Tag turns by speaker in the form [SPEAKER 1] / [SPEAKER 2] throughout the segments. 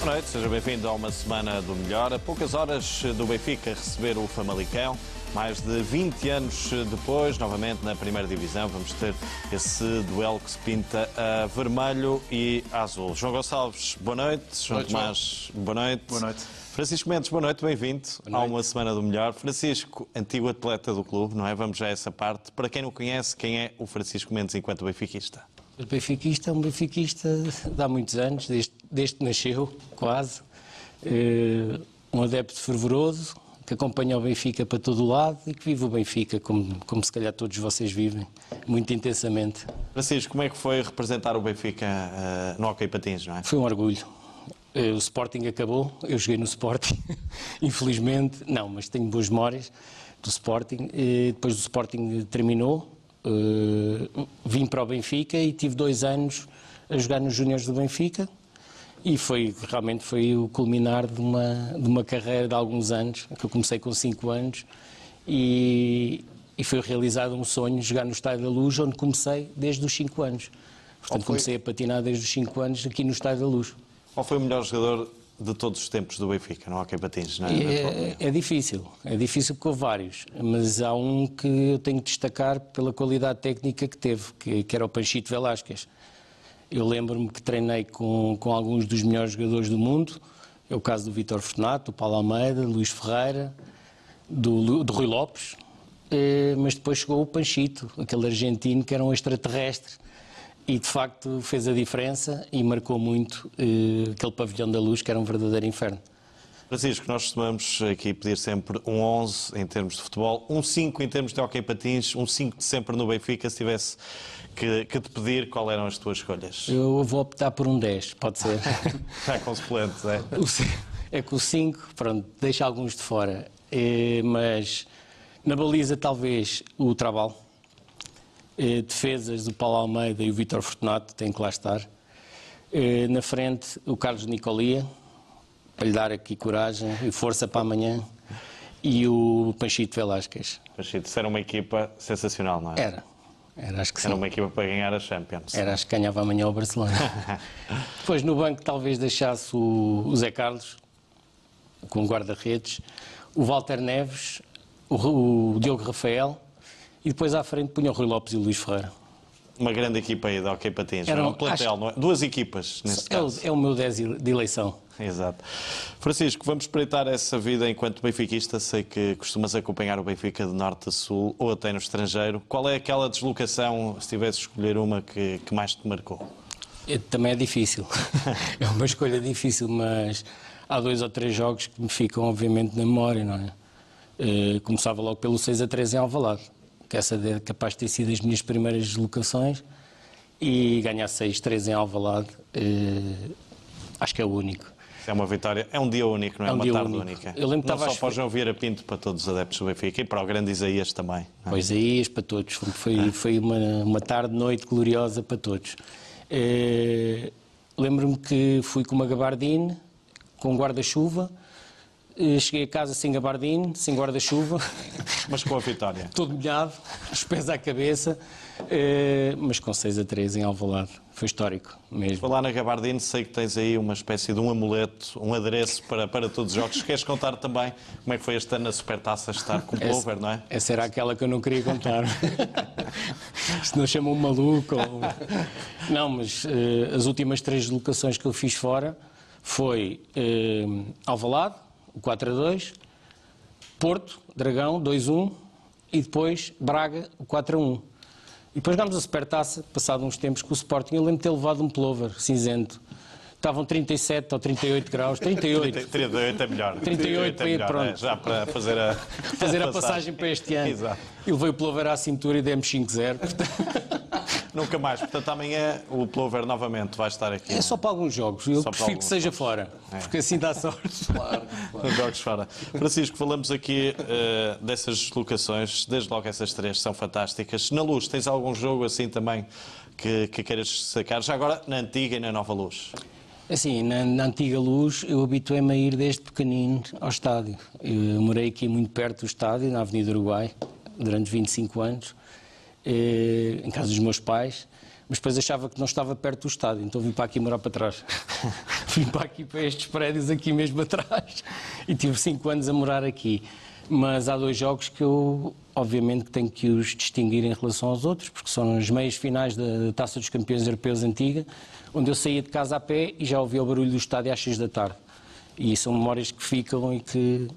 [SPEAKER 1] Boa noite, seja bem-vindo a uma semana do melhor. A poucas horas do Benfica receber o Famalicão. Mais de 20 anos depois, novamente na primeira divisão, vamos ter esse duelo que se pinta a vermelho e a azul. João Gonçalves, boa noite. João
[SPEAKER 2] noite,
[SPEAKER 1] Tomás, boa noite.
[SPEAKER 2] Boa noite.
[SPEAKER 1] Francisco Mendes, boa noite, bem-vindo a uma semana do melhor. Francisco, antigo atleta do clube, não é? Vamos já a essa parte. Para quem não conhece, quem é o Francisco Mendes enquanto benfiquista?
[SPEAKER 3] O benfiquista é um benfiquista de há muitos anos, desde, desde que nasceu, quase. Eh, um adepto fervoroso, que acompanha o Benfica para todo o lado e que vive o Benfica como, como se calhar todos vocês vivem, muito intensamente.
[SPEAKER 1] Francisco, como é que foi representar o Benfica eh, no Hockey Patins, não é?
[SPEAKER 3] Foi um orgulho. Eh, o Sporting acabou, eu joguei no Sporting, infelizmente. Não, mas tenho boas memórias do Sporting. Eh, Depois do Sporting terminou, vim para o Benfica e tive dois anos a jogar nos Júniores do Benfica. E foi, realmente foi o culminar de uma, de uma carreira de alguns anos, que eu comecei com 5 anos, e, e foi realizado um sonho, jogar no Estádio da Luz, onde comecei desde os 5 anos. Portanto,
[SPEAKER 1] foi?
[SPEAKER 3] comecei a patinar desde os 5 anos aqui no Estádio da Luz.
[SPEAKER 1] Qual foi o melhor jogador de todos os tempos do Benfica no Hockey Patins? Não é?
[SPEAKER 3] É, é difícil, é difícil porque houve vários, mas há um que eu tenho de destacar pela qualidade técnica que teve, que, que era o Panchito Velasquez. Eu lembro-me que treinei com, com alguns dos melhores jogadores do mundo, é o caso do Vítor Fortunato, do Paulo Almeida, do Luís Ferreira, do, do Rui Lopes, eh, mas depois chegou o Panchito, aquele argentino que era um extraterrestre, e de facto fez a diferença e marcou muito eh, aquele pavilhão da luz que era um verdadeiro inferno.
[SPEAKER 1] Francisco, nós costumamos aqui pedir sempre um 11 em termos de futebol, um 5 em termos de Hockey Patins, um 5 de sempre no Benfica. Se tivesse que, que te pedir, qual eram as tuas escolhas?
[SPEAKER 3] Eu vou optar por um 10, pode ser.
[SPEAKER 1] Já com suplentes, é?
[SPEAKER 3] É que o 5, pronto, deixa alguns de fora. Eh, mas na baliza, talvez, o Trabal. Eh, defesas do Paulo Almeida e o Vítor Fortunato, tem que lá estar. Eh, na frente, o Carlos Nicolia, para lhe dar aqui coragem e força para amanhã. E o Panchito Velasquez.
[SPEAKER 1] Panchito, isso era uma equipa sensacional, não é?
[SPEAKER 3] Era. Era, acho que sim.
[SPEAKER 1] Era uma equipa para ganhar a Champions.
[SPEAKER 3] Era, acho que ganhava amanhã o Barcelona. Depois no banco talvez deixasse o, o Zé Carlos, com o guarda-redes, o Walter Neves, o, o Diogo Rafael e depois à frente punha o Rui Lopes e o Luís Ferreira.
[SPEAKER 1] Uma grande equipa aí de Hockey Patins.
[SPEAKER 3] Era
[SPEAKER 1] um
[SPEAKER 3] um-
[SPEAKER 1] plantel, não é? Duas equipas, nesse
[SPEAKER 3] É o,
[SPEAKER 1] caso.
[SPEAKER 3] é o meu 10 de eleição.
[SPEAKER 1] Exato. Francisco, vamos espreitar essa vida enquanto benfiquista. Sei que costumas acompanhar o Benfica de norte a sul ou até no estrangeiro. Qual é aquela deslocação, se tivesse de escolher uma, que, que mais te marcou?
[SPEAKER 3] É, Também é difícil. é uma escolha difícil, mas há dois ou três jogos que me ficam, obviamente, na memória, não é? Eh, começava logo pelo 6 a 3 em Alvalade, que essa é capaz de ter sido as minhas primeiras deslocações, e ganhar 6-3 em Alvalade, eh, acho que é o único.
[SPEAKER 1] É uma vitória, é um dia único, não é?
[SPEAKER 3] É um
[SPEAKER 1] uma tarde
[SPEAKER 3] único.
[SPEAKER 1] única.
[SPEAKER 3] Eu lembro que
[SPEAKER 1] não
[SPEAKER 3] estava
[SPEAKER 1] só para o. João Vieira Pinto, para todos os adeptos do Benfica e para o grande Isaías também. é?
[SPEAKER 3] Pois aí, para todos. Foi, foi uma, uma tarde, noite gloriosa para todos. Eh, Lembro-me que fui com uma gabardine, com um guarda-chuva. Eh, Cheguei a casa sem gabardine, sem guarda-chuva,
[SPEAKER 1] Mas com a vitória.
[SPEAKER 3] todo molhado, os pés à cabeça, eh, mas com 6 a 3 em Alvalade. Foi histórico mesmo.
[SPEAKER 1] Falar na Gabardine, sei que tens aí uma espécie de um amuleto, um adereço para, para todos os jogos. Queres contar também como é que foi este ano na Supertaça estar com o Plover, não é?
[SPEAKER 3] Essa era aquela que eu não queria contar. Se não chamam um maluco. Ou... Não, mas eh, as últimas três locações que eu fiz fora foi eh, Alvalade, o 4 a 2, Porto, Dragão, 2-1 e depois Braga, o 4 a 1. E depois jogámos a Supertaça, passado uns tempos com o Sporting. Eu lembro de ter levado um plover cinzento. Estavam 37 ou 38 graus, 38.
[SPEAKER 1] 38 é melhor.
[SPEAKER 3] 38
[SPEAKER 1] é
[SPEAKER 3] aí,
[SPEAKER 1] melhor,
[SPEAKER 3] pronto.
[SPEAKER 1] é, já para fazer a,
[SPEAKER 3] fazer a passagem para este ano.
[SPEAKER 1] Exato.
[SPEAKER 3] E levei o plover à cintura e demos 5-0.
[SPEAKER 1] Nunca mais. Portanto, amanhã o Plover novamente vai estar aqui.
[SPEAKER 3] É só para alguns jogos. Eu
[SPEAKER 1] Só
[SPEAKER 3] prefiro que seja fora, porque assim dá sorte.
[SPEAKER 1] Nos jogos fora. Francisco, falamos aqui eh, dessas deslocações, desde logo essas três são fantásticas. Na luz, tens algum jogo assim também que, que queiras sacar? Já agora na antiga e na nova luz.
[SPEAKER 3] Assim, na, na antiga luz, eu habituei-me a ir desde pequenino ao estádio. Eu morei aqui muito perto do estádio, na Avenida Uruguai, durante 25 anos. Eh, em casa dos meus pais, mas depois achava que não estava perto do estádio, então vim para aqui morar para trás. vim para aqui, para estes prédios aqui mesmo atrás, e tive cinco anos a morar aqui. Mas há dois jogos que eu, obviamente, tenho que os distinguir em relação aos outros, porque são as meias finais da Taça dos Campeões Europeus Antiga, onde eu saía de casa a pé e já ouvia o barulho do estádio às seis da tarde. E são memórias que ficam e que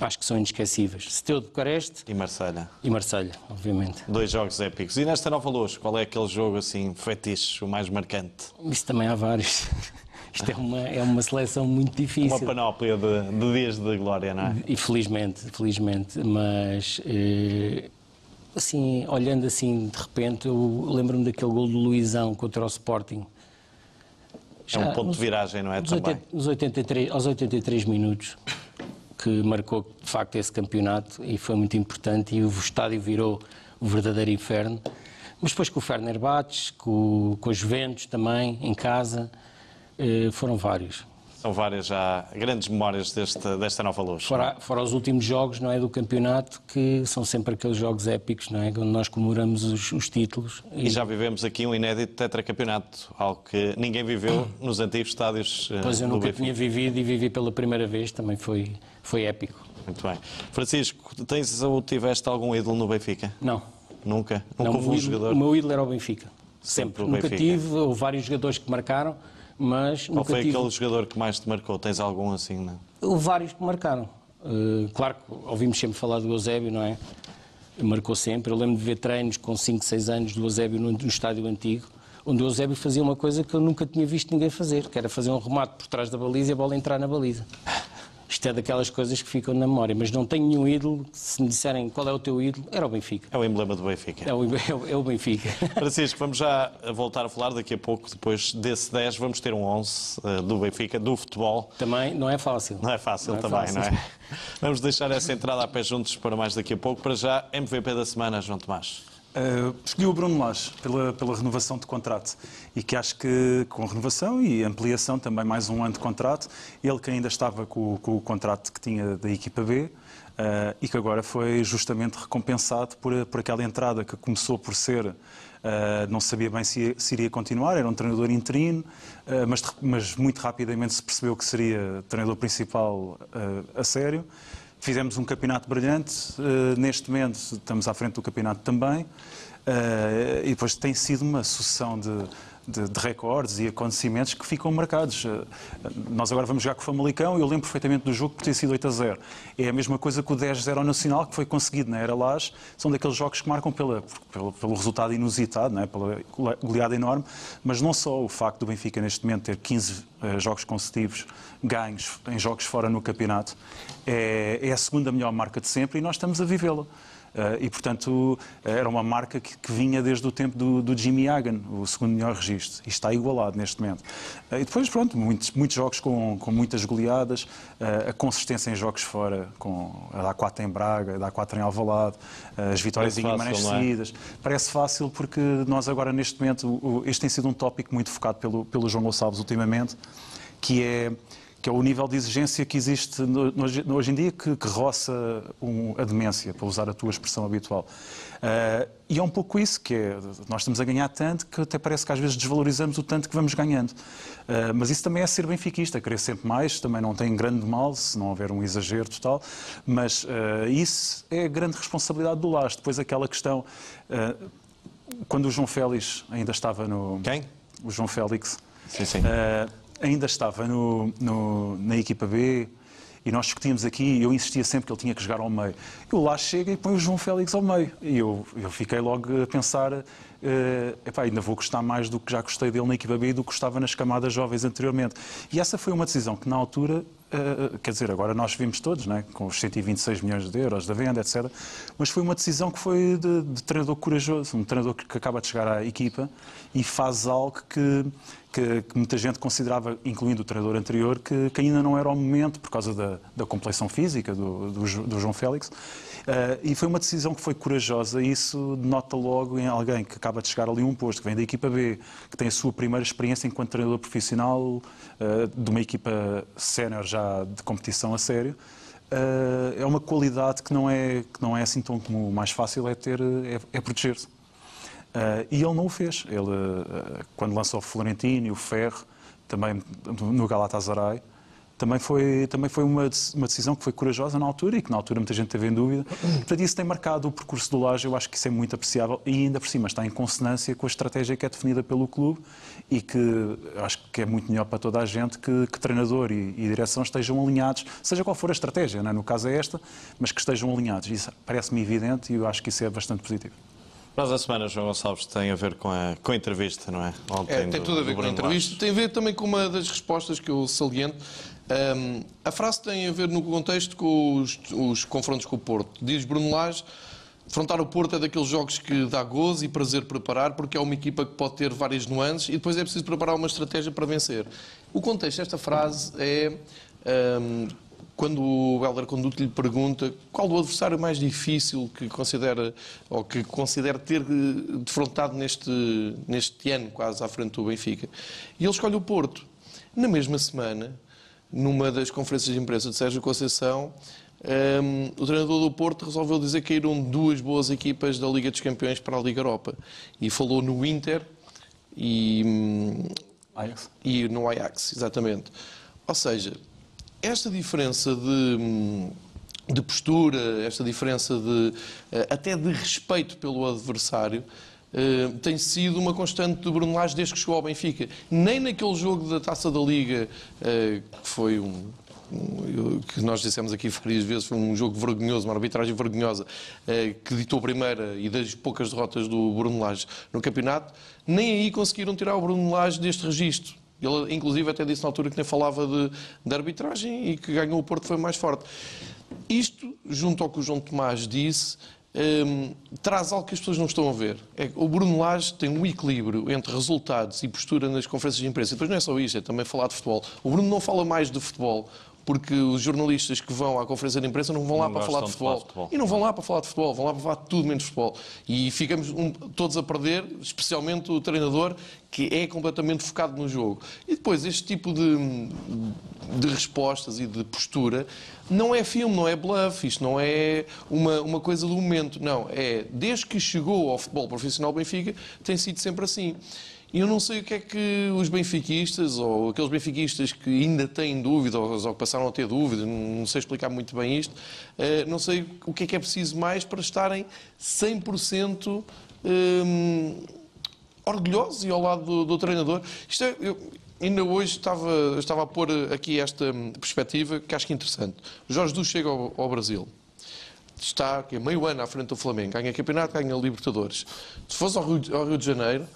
[SPEAKER 3] acho que são inesquecíveis. Seteu de Bucareste
[SPEAKER 1] e Marselha.
[SPEAKER 3] E Marselha, obviamente.
[SPEAKER 1] Dois jogos épicos. E nesta nova luz, qual é aquele jogo assim fetiche, o mais marcante?
[SPEAKER 3] Isso também há vários. Isto é uma, é uma seleção muito difícil.
[SPEAKER 1] Uma panóplia de, de dias de glória, não é?
[SPEAKER 3] E felizmente, felizmente. Mas, eh, assim, olhando assim de repente, eu lembro-me daquele gol do Luizão contra o Sporting.
[SPEAKER 1] Já, é um ponto nos, de viragem, não é?
[SPEAKER 3] Nos, 80, nos 83, aos 83 minutos, que marcou de facto esse campeonato e foi muito importante e o estádio virou o verdadeiro inferno. Mas depois com o Ferner Bates, com, com os Juventus também, em casa, eh, foram vários.
[SPEAKER 1] São várias já grandes memórias desta, desta nova luz.
[SPEAKER 3] Fora, fora os últimos jogos não é, do campeonato, que são sempre aqueles jogos épicos, não é, onde nós comemoramos os, os títulos.
[SPEAKER 1] E... e... já vivemos aqui um inédito tetracampeonato, algo que ninguém viveu nos antigos estádios
[SPEAKER 3] uh, Pois eu nunca tinha vivido e vivi pela primeira vez, também foi, foi épico.
[SPEAKER 1] Muito bem. Francisco, tens ou tiveste algum ídolo no Benfica?
[SPEAKER 3] Não.
[SPEAKER 1] Nunca? Nunca
[SPEAKER 3] houve um jogador? O meu ídolo era o Benfica. Sempre. sempre o nunca Benfica. tive, houve vários jogadores que marcaram, mas
[SPEAKER 1] Qual foi
[SPEAKER 3] tive...
[SPEAKER 1] aquele jogador que mais te marcou? Tens algum assim, não?
[SPEAKER 3] Houve vários que marcaram. Uh, claro que ouvimos sempre falar do Eusébio, não é? Marcou sempre. Eu lembro de ver treinos com 5, 6 anos do Eusébio no, no estádio antigo, onde o Eusébio fazia uma coisa que eu nunca tinha visto ninguém fazer, que era fazer um remate por trás da baliza e a bola entrar na baliza. Isto é daquelas coisas que ficam na memória, mas não tenho nenhum ídolo. Se me disserem qual é o teu ídolo, era o Benfica.
[SPEAKER 1] É o emblema do Benfica.
[SPEAKER 3] É o, é o Benfica.
[SPEAKER 1] Francisco, vamos já voltar a falar daqui a pouco, depois desse 10, vamos ter um 11 uh, do Benfica, do futebol.
[SPEAKER 3] Também não é fácil.
[SPEAKER 1] Não é fácil não é também, fácil. não é? Vamos deixar essa entrada a pé juntos para mais daqui a pouco. Para já, MVP da semana, João Tomás.
[SPEAKER 2] Uh, escolhi o Bruno Lage pela, pela renovação de contrato e que acho que com renovação e ampliação também mais um ano de contrato, ele que ainda estava com, com o contrato que tinha da equipa B uh, e que agora foi justamente recompensado por, por aquela entrada que começou por ser, uh, não sabia bem se, se, iria continuar, era um treinador interino, mas, mas, muito rapidamente se percebeu que seria treinador principal a sério. Fizemos um campeonato brilhante, uh, neste momento estamos à frente do campeonato também, uh, e depois tem sido uma sucessão de, de, de, recordes e acontecimentos que ficam marcados. Uh, nós agora vamos jogar com o Famalicão e eu lembro perfeitamente do jogo por ter sido 8 a 0. É a mesma coisa que o 10-0 ao Nacional, que foi conseguido na Era Lage. São daqueles jogos que marcam pela, pelo, pelo resultado inusitado, não é? pela goleada enorme, mas não só o facto do Benfica neste momento ter 15 uh, jogos consecutivos ganhos em jogos fora no campeonato, é, é a segunda melhor marca de sempre e nós estamos a vivê-la. Uh, e, portanto, era uma marca que, que vinha desde o tempo do, do, Jimmy Hagan, o segundo melhor registro, e está igualado neste momento. Uh, e depois, pronto, muitos, muitos jogos com, com muitas goleadas, uh, a consistência em jogos fora, com a dar 4 em Braga, a dar 4 em Alvalade, as vitórias em Guimarães é? seguidas. Parece fácil porque nós agora, neste momento, o, este tem sido um tópico muito focado pelo, pelo João Gonçalves ultimamente, que é que é o nível de exigência que existe hoje em dia, que, que roça um, a demência, para usar a tua expressão habitual. Uh, e é um pouco isso, que é, nós estamos a ganhar tanto que até parece que às vezes desvalorizamos o tanto que vamos ganhando. Uh, mas isso também é ser benfiquista, querer sempre mais, também não tem grande mal, se não houver um exagero total, mas uh, isso é a grande responsabilidade do Lage. Depois aquela questão, quando o João Félix ainda estava no...
[SPEAKER 1] Quem?
[SPEAKER 2] O João Félix.
[SPEAKER 1] Sim, sim
[SPEAKER 2] ainda estava no, no, na equipa B e nós discutíamos aqui e eu insistia sempre que ele tinha que jogar ao meio. Eu lá chega e põe o João Félix ao meio. E eu, eu fiquei logo a pensar, uh, epá, ainda vou gostar mais do que já gostei dele na equipa B e do que gostava nas camadas jovens anteriormente. E essa foi uma decisão que na altura Uh, quer dizer, agora nós vimos todos, né, com os 126 milhões de euros da venda, etc. Mas foi uma decisão que foi de, de treinador corajoso, um treinador que, que, acaba de chegar à equipa e faz algo que, que, que, muita gente considerava, incluindo o treinador anterior, que, que ainda não era o momento por causa da, da complexão física do, do, do João Félix. Uh, e foi uma decisão que foi corajosa e isso nota logo em alguém que acaba de chegar ali um posto, que vem da equipa B, que tem a sua primeira experiência enquanto treinador profissional uh, de uma equipa sénior já de competição a sério. Uh, é uma qualidade que não é, que não é assim tão comum. O mais fácil é ter é, é proteger-se. Uh, e ele não o fez. Ele, uh, quando lançou o Florentino e o Ferro, também no Galatasaray, também foi, também foi uma, uma decisão que foi corajosa na altura e que na altura muita gente teve em dúvida. Portanto, isso tem marcado o percurso do Laje, eu acho que isso é muito apreciável e ainda por cima está em consonância com a estratégia que é definida pelo clube e que acho que é muito melhor para toda a gente que, que treinador e, e, direção estejam alinhados, seja qual for a estratégia, é? no caso é esta, mas que estejam alinhados. Isso parece-me evidente e eu acho que isso é bastante positivo.
[SPEAKER 1] Mas a semana, João Gonçalves, tem a ver com a, com a entrevista, não é?
[SPEAKER 4] Ontem é tem do, tudo a ver com a entrevista. Tem a ver também com uma das respostas que eu saliento. Um, a frase tem a ver no contexto com os, os confrontos com o Porto. Diz Bruno Lage, Frontar o Porto é daqueles jogos que dá gozo e prazer preparar, porque é uma equipa que pode ter várias nuances e depois é preciso preparar uma estratégia para vencer. O contexto desta frase é um, quando o Helder Conduto lhe pergunta qual o adversário mais difícil que considera ou que considera ter eh, defrontado neste, neste ano, quase à frente do Benfica. E ele escolhe o Porto. Na mesma semana, numa das conferências de imprensa de Sérgio Conceição, um, ehm, o treinador do Porto resolveu dizer que caíram duas boas equipas da Liga dos Campeões para a Liga Europa. E falou no Inter e, hum, Ajax. e no Ajax, exatamente. Ou seja, esta diferença de, de postura, esta diferença de, eh, até de respeito pelo adversário, Uh, tem sido uma constante do Bruno Lage desde que chegou ao Benfica. Nem naquele jogo da Taça da Liga, uh, que foi um, que nós dissemos aqui várias vezes, foi um jogo vergonhoso, uma arbitragem vergonhosa, que ditou a primeira e das poucas derrotas do Bruno Lage no campeonato, nem aí conseguiram tirar o Bruno Lage deste registro. Ele, inclusive, até disse na altura que nem falava de, de arbitragem e que ganhou o Porto foi mais forte. Isto, junto ao que o João Tomás disse, um, traz algo que as pessoas não estão a ver. É, o Bruno Lage tem um equilíbrio entre resultados e postura nas conferências de imprensa. E depois não é só isto, é também falar de futebol. O Bruno não fala mais de futebol, porque os jornalistas que vão à conferência de imprensa não vão lá não para falar de futebol. de futebol. E não vão lá para falar de futebol, vão lá para falar de tudo menos futebol. E ficamos um, todos a perder, especialmente o treinador, que é completamente focado no jogo. E depois, este tipo de, de respostas e de postura não é filme, não é bluff, isto não é uma, uma coisa do momento. Não, é desde que chegou ao futebol profissional Benfica, tem sido sempre assim. E eu não sei o que é que os benfiquistas, ou aqueles benfiquistas que ainda têm dúvidas, ou passaram a ter dúvidas, não sei explicar muito bem isto, eh, não sei o que é que é preciso mais para estarem 100% hum, orgulhosos e ao lado do, do treinador. Isto é, eu, ainda hoje estava, estava a pôr aqui esta perspectiva que acho que é interessante. Jorge Jesus chega ao, ao Brasil está que é meio ano à frente do Flamengo, ganha campeonato, ganha Libertadores. Se fosse ao Rio de Janeiro,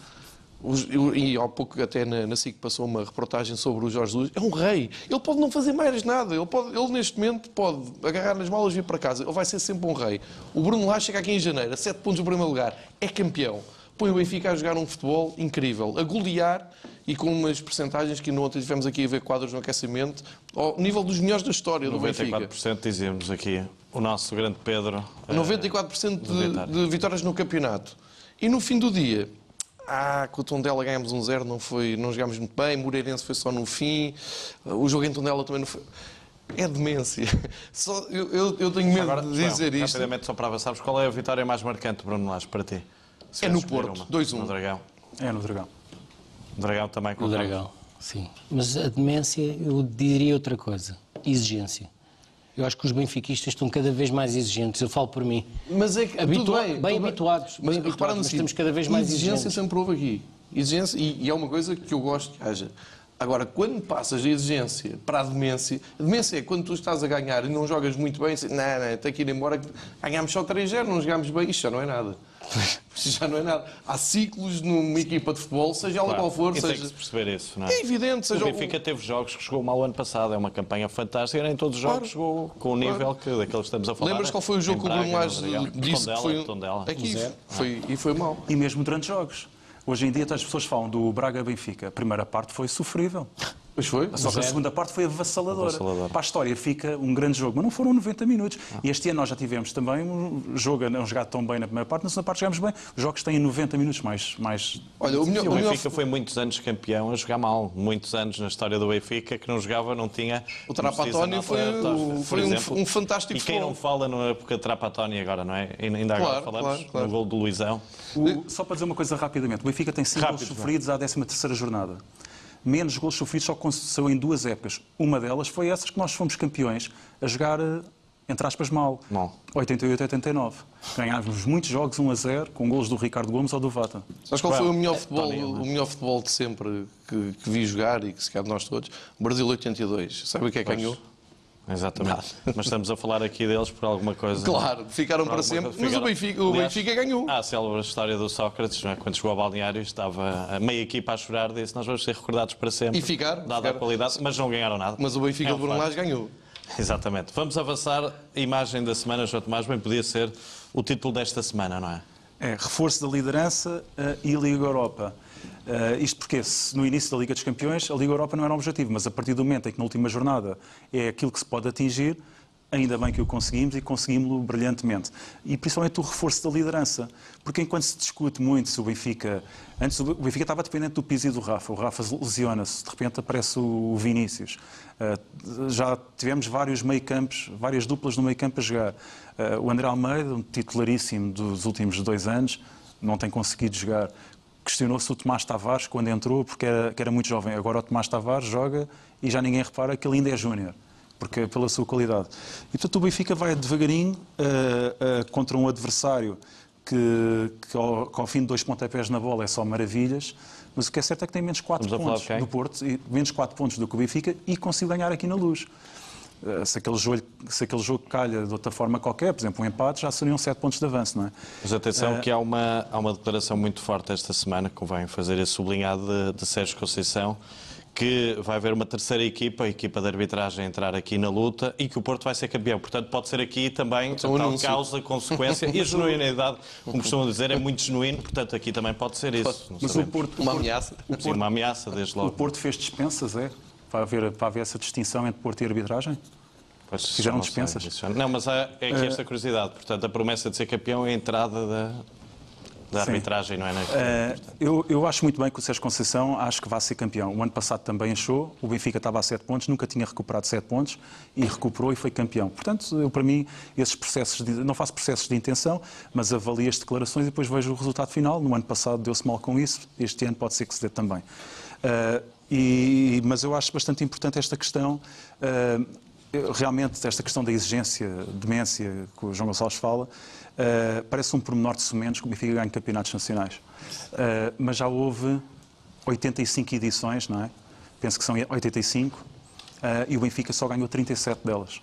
[SPEAKER 4] e há pouco até na, na SIC passou uma reportagem sobre o Jorge Jesus, é um rei. Ele pode não fazer mais nada. Ele, pode, ele neste momento pode agarrar nas malas e vir para casa. Ele vai ser sempre um rei. O Bruno Lage chega aqui em janeiro, a 7 pontos do primeiro lugar, é campeão. Põe o Benfica a jogar um futebol incrível, a golear e com umas percentagens que ontem tivemos aqui a ver quadros no aquecimento, ao nível dos melhores da história 94% do Benfica.
[SPEAKER 1] 94% dizíamos aqui, o nosso grande Pedro.
[SPEAKER 4] 94% eh, de, de vitórias no campeonato. E no fim do dia, ah, com o Tondela ganhamos um zero, não, foi, não jogámos muito bem, Moreirense foi só no fim, o jogo em Tondela também não foi... É demência. Só, eu, eu, eu, tenho medo Agora, de dizer isto.
[SPEAKER 1] Rapidamente, só para avançarmos, qual é a vitória mais marcante, Bruno Lage, para ti?
[SPEAKER 4] Se é no Porto, 2-1.
[SPEAKER 1] No Dragão.
[SPEAKER 2] É no Dragão.
[SPEAKER 1] No Dragão também.
[SPEAKER 3] No Dragão, sim. Mas a demência, eu diria outra coisa. Exigência. Eu acho que os benfiquistas estão cada vez mais exigentes, eu falo por mim.
[SPEAKER 4] Mas é que Habitua bem,
[SPEAKER 3] bem habituados,
[SPEAKER 4] mas,
[SPEAKER 3] habituados, mas estamos cada vez mais
[SPEAKER 4] exigência
[SPEAKER 3] exigentes.
[SPEAKER 4] sempre houve aqui. Exigência, e, e é uma coisa que eu gosto que haja. Agora, quando passas de exigência para a demência, a demência é quando tu estás a ganhar e não jogas muito bem, não, não, tem que ir embora, ganhámos só 3-0, não jogámos bem, isto já não é nada. Já não é nada. Há ciclos numa equipa de futebol, seja ela
[SPEAKER 1] claro,
[SPEAKER 4] qual for.
[SPEAKER 1] Seja...
[SPEAKER 4] Tem
[SPEAKER 1] que se perceber isso, não é?
[SPEAKER 4] É evidente. Seja
[SPEAKER 1] o Benfica o... teve jogos que jogou mal o ano passado, é uma campanha fantástica, nem todos os jogos claro. jogou com o nível claro. que, daqueles que estamos a falar.
[SPEAKER 4] Lembras qual foi o jogo que o Bruno Lage disse
[SPEAKER 1] Tondela,
[SPEAKER 4] que foi...
[SPEAKER 1] Tondela.
[SPEAKER 4] Aqui, foi, e foi mal.
[SPEAKER 2] E mesmo durante jogos. Hoje em dia as pessoas falam do Braga-Benfica. A primeira parte foi sofrível.
[SPEAKER 4] Pois foi.
[SPEAKER 2] Só que a segunda parte foi avassaladora. avassaladora. Para a história fica um grande jogo, mas não foram 90 minutos. Ah. E este ano nós já tivemos também um jogo a não jogar tão bem na primeira parte, na segunda parte jogamos bem. Os jogos têm 90 minutos mais. mais...
[SPEAKER 1] Olha, o, melhor, o Benfica foi muitos anos campeão a jogar mal. Muitos anos na história do Benfica que não jogava, não tinha.
[SPEAKER 4] O Trapatónio foi, o, foi exemplo, um, um, fantástico
[SPEAKER 1] E quem não fala na época de Trapatónio agora, não é? Ainda agora claro, falamos claro, claro. no gol do Luizão.
[SPEAKER 2] O, só para dizer uma coisa rapidamente: o Benfica tem 5 gols sofridos à 13 jornada menos gols sofridos só aconteceu em duas épocas. Uma delas foi essas que nós fomos campeões a jogar, eh, entre aspas, mal.
[SPEAKER 1] Mal.
[SPEAKER 2] 88 89. Ganhávamos muitos jogos 1 a 0 com gols do Ricardo Gomes ou do Vata.
[SPEAKER 4] Sabes qual foi o melhor futebol, o melhor futebol de sempre que, que vi jogar e que se quer de nós todos? Brasil 82. Sabe o que é que ganhou?
[SPEAKER 1] Exatamente. Mas estamos a falar aqui deles por alguma coisa.
[SPEAKER 4] Claro, ficaram para sempre. Mas o Benfica, o Benfica ganhou.
[SPEAKER 1] Há a célebre história do Sócrates, é? quando chegou ao balneário, estava a meia equipa a chorar, disse: Nós vamos ser recordados para sempre.
[SPEAKER 4] E ficaram.
[SPEAKER 1] Dada
[SPEAKER 4] ficaram.
[SPEAKER 1] a qualidade, mas não ganharam nada.
[SPEAKER 4] Mas o Benfica é um Bruno ganhou.
[SPEAKER 1] Exatamente. Vamos avançar. A imagem da semana, João Tomás, bem podia ser o título desta semana, não é?
[SPEAKER 2] É, reforço da liderança uh, e Liga Europa. Uh, isto porque se no início da Liga dos Campeões a Liga Europa não era um objetivo, mas a partir do momento em que na última jornada é aquilo que se pode atingir, ainda bem que o conseguimos e conseguimos-lo brilhantemente. E principalmente o reforço da liderança, porque enquanto se discute muito se o Benfica... Antes o Benfica estava dependente do Pizzi e do Rafa, o Rafa lesiona-se, de repente aparece o Vinícius. Uh, já tivemos vários meio-campos, várias duplas no meio-campo a jogar. Uh, o André Almeida, um titularíssimo dos últimos dois anos, não tem conseguido jogar. Questionou-se o Tomás Tavares quando entrou, porque era, era muito jovem. Agora o Tomás Tavares joga e já ninguém repara que ele ainda é júnior porque é pela sua qualidade. E portanto o Benfica vai devagarinho uh, uh, contra um adversário que, que, ao, que, ao, fim de dois pontapés na bola é só maravilhas, mas o que é certo é que tem menos 4 pontos do Porto, e, menos 4 pontos do que o Benfica e conseguiu ganhar aqui na luz. Uh, se, aquele jogo, se aquele jogo calha de outra forma qualquer, por exemplo, um empate, já seriam 7 pontos de avanço, não é?
[SPEAKER 1] Mas atenção que há uma, há uma declaração muito forte esta semana, que convém fazer esse sublinhado de, de Sérgio Conceição, que vai haver uma terceira equipa, a equipa de arbitragem, entrar aqui na luta e que o Porto vai ser campeão. Portanto, pode ser aqui também a tal causa, consequência e a genuinidade, como costumam dizer, é muito genuíno, portanto, aqui também pode ser isso.
[SPEAKER 4] Mas o Porto, uma ameaça.
[SPEAKER 1] O Porto, Sim, uma ameaça, desde logo.
[SPEAKER 2] O Porto fez dispensas, é? Para haver, para haver essa distinção entre Porto e arbitragem? Pois, Fizeram dispensas?
[SPEAKER 1] Sei, não, mas é aqui esta curiosidade. Portanto, a promessa de ser campeão é a entrada da, da arbitragem, não é? Uh,
[SPEAKER 2] eu, eu acho muito bem que o Sérgio Conceição acho que vai ser campeão. O ano passado também achou, o Benfica estava a 7 pontos, nunca tinha recuperado 7 pontos e recuperou e foi campeão. Portanto, eu, para mim, esses processos, de, não faço processos de intenção, mas avalio as declarações e depois vejo o resultado final. No ano passado deu-se mal com isso, este ano pode ser que se dê também. Uh, e, mas eu acho bastante importante esta questão. Uh, realmente, esta questão da exigência, demência, que o João Gonçalves fala, uh, parece um pormenor de sementos que o Benfica ganha campeonatos nacionais. Mas já houve 85 edições, não é? Penso que são 85, uh, eh, e o Benfica só ganhou 37 delas.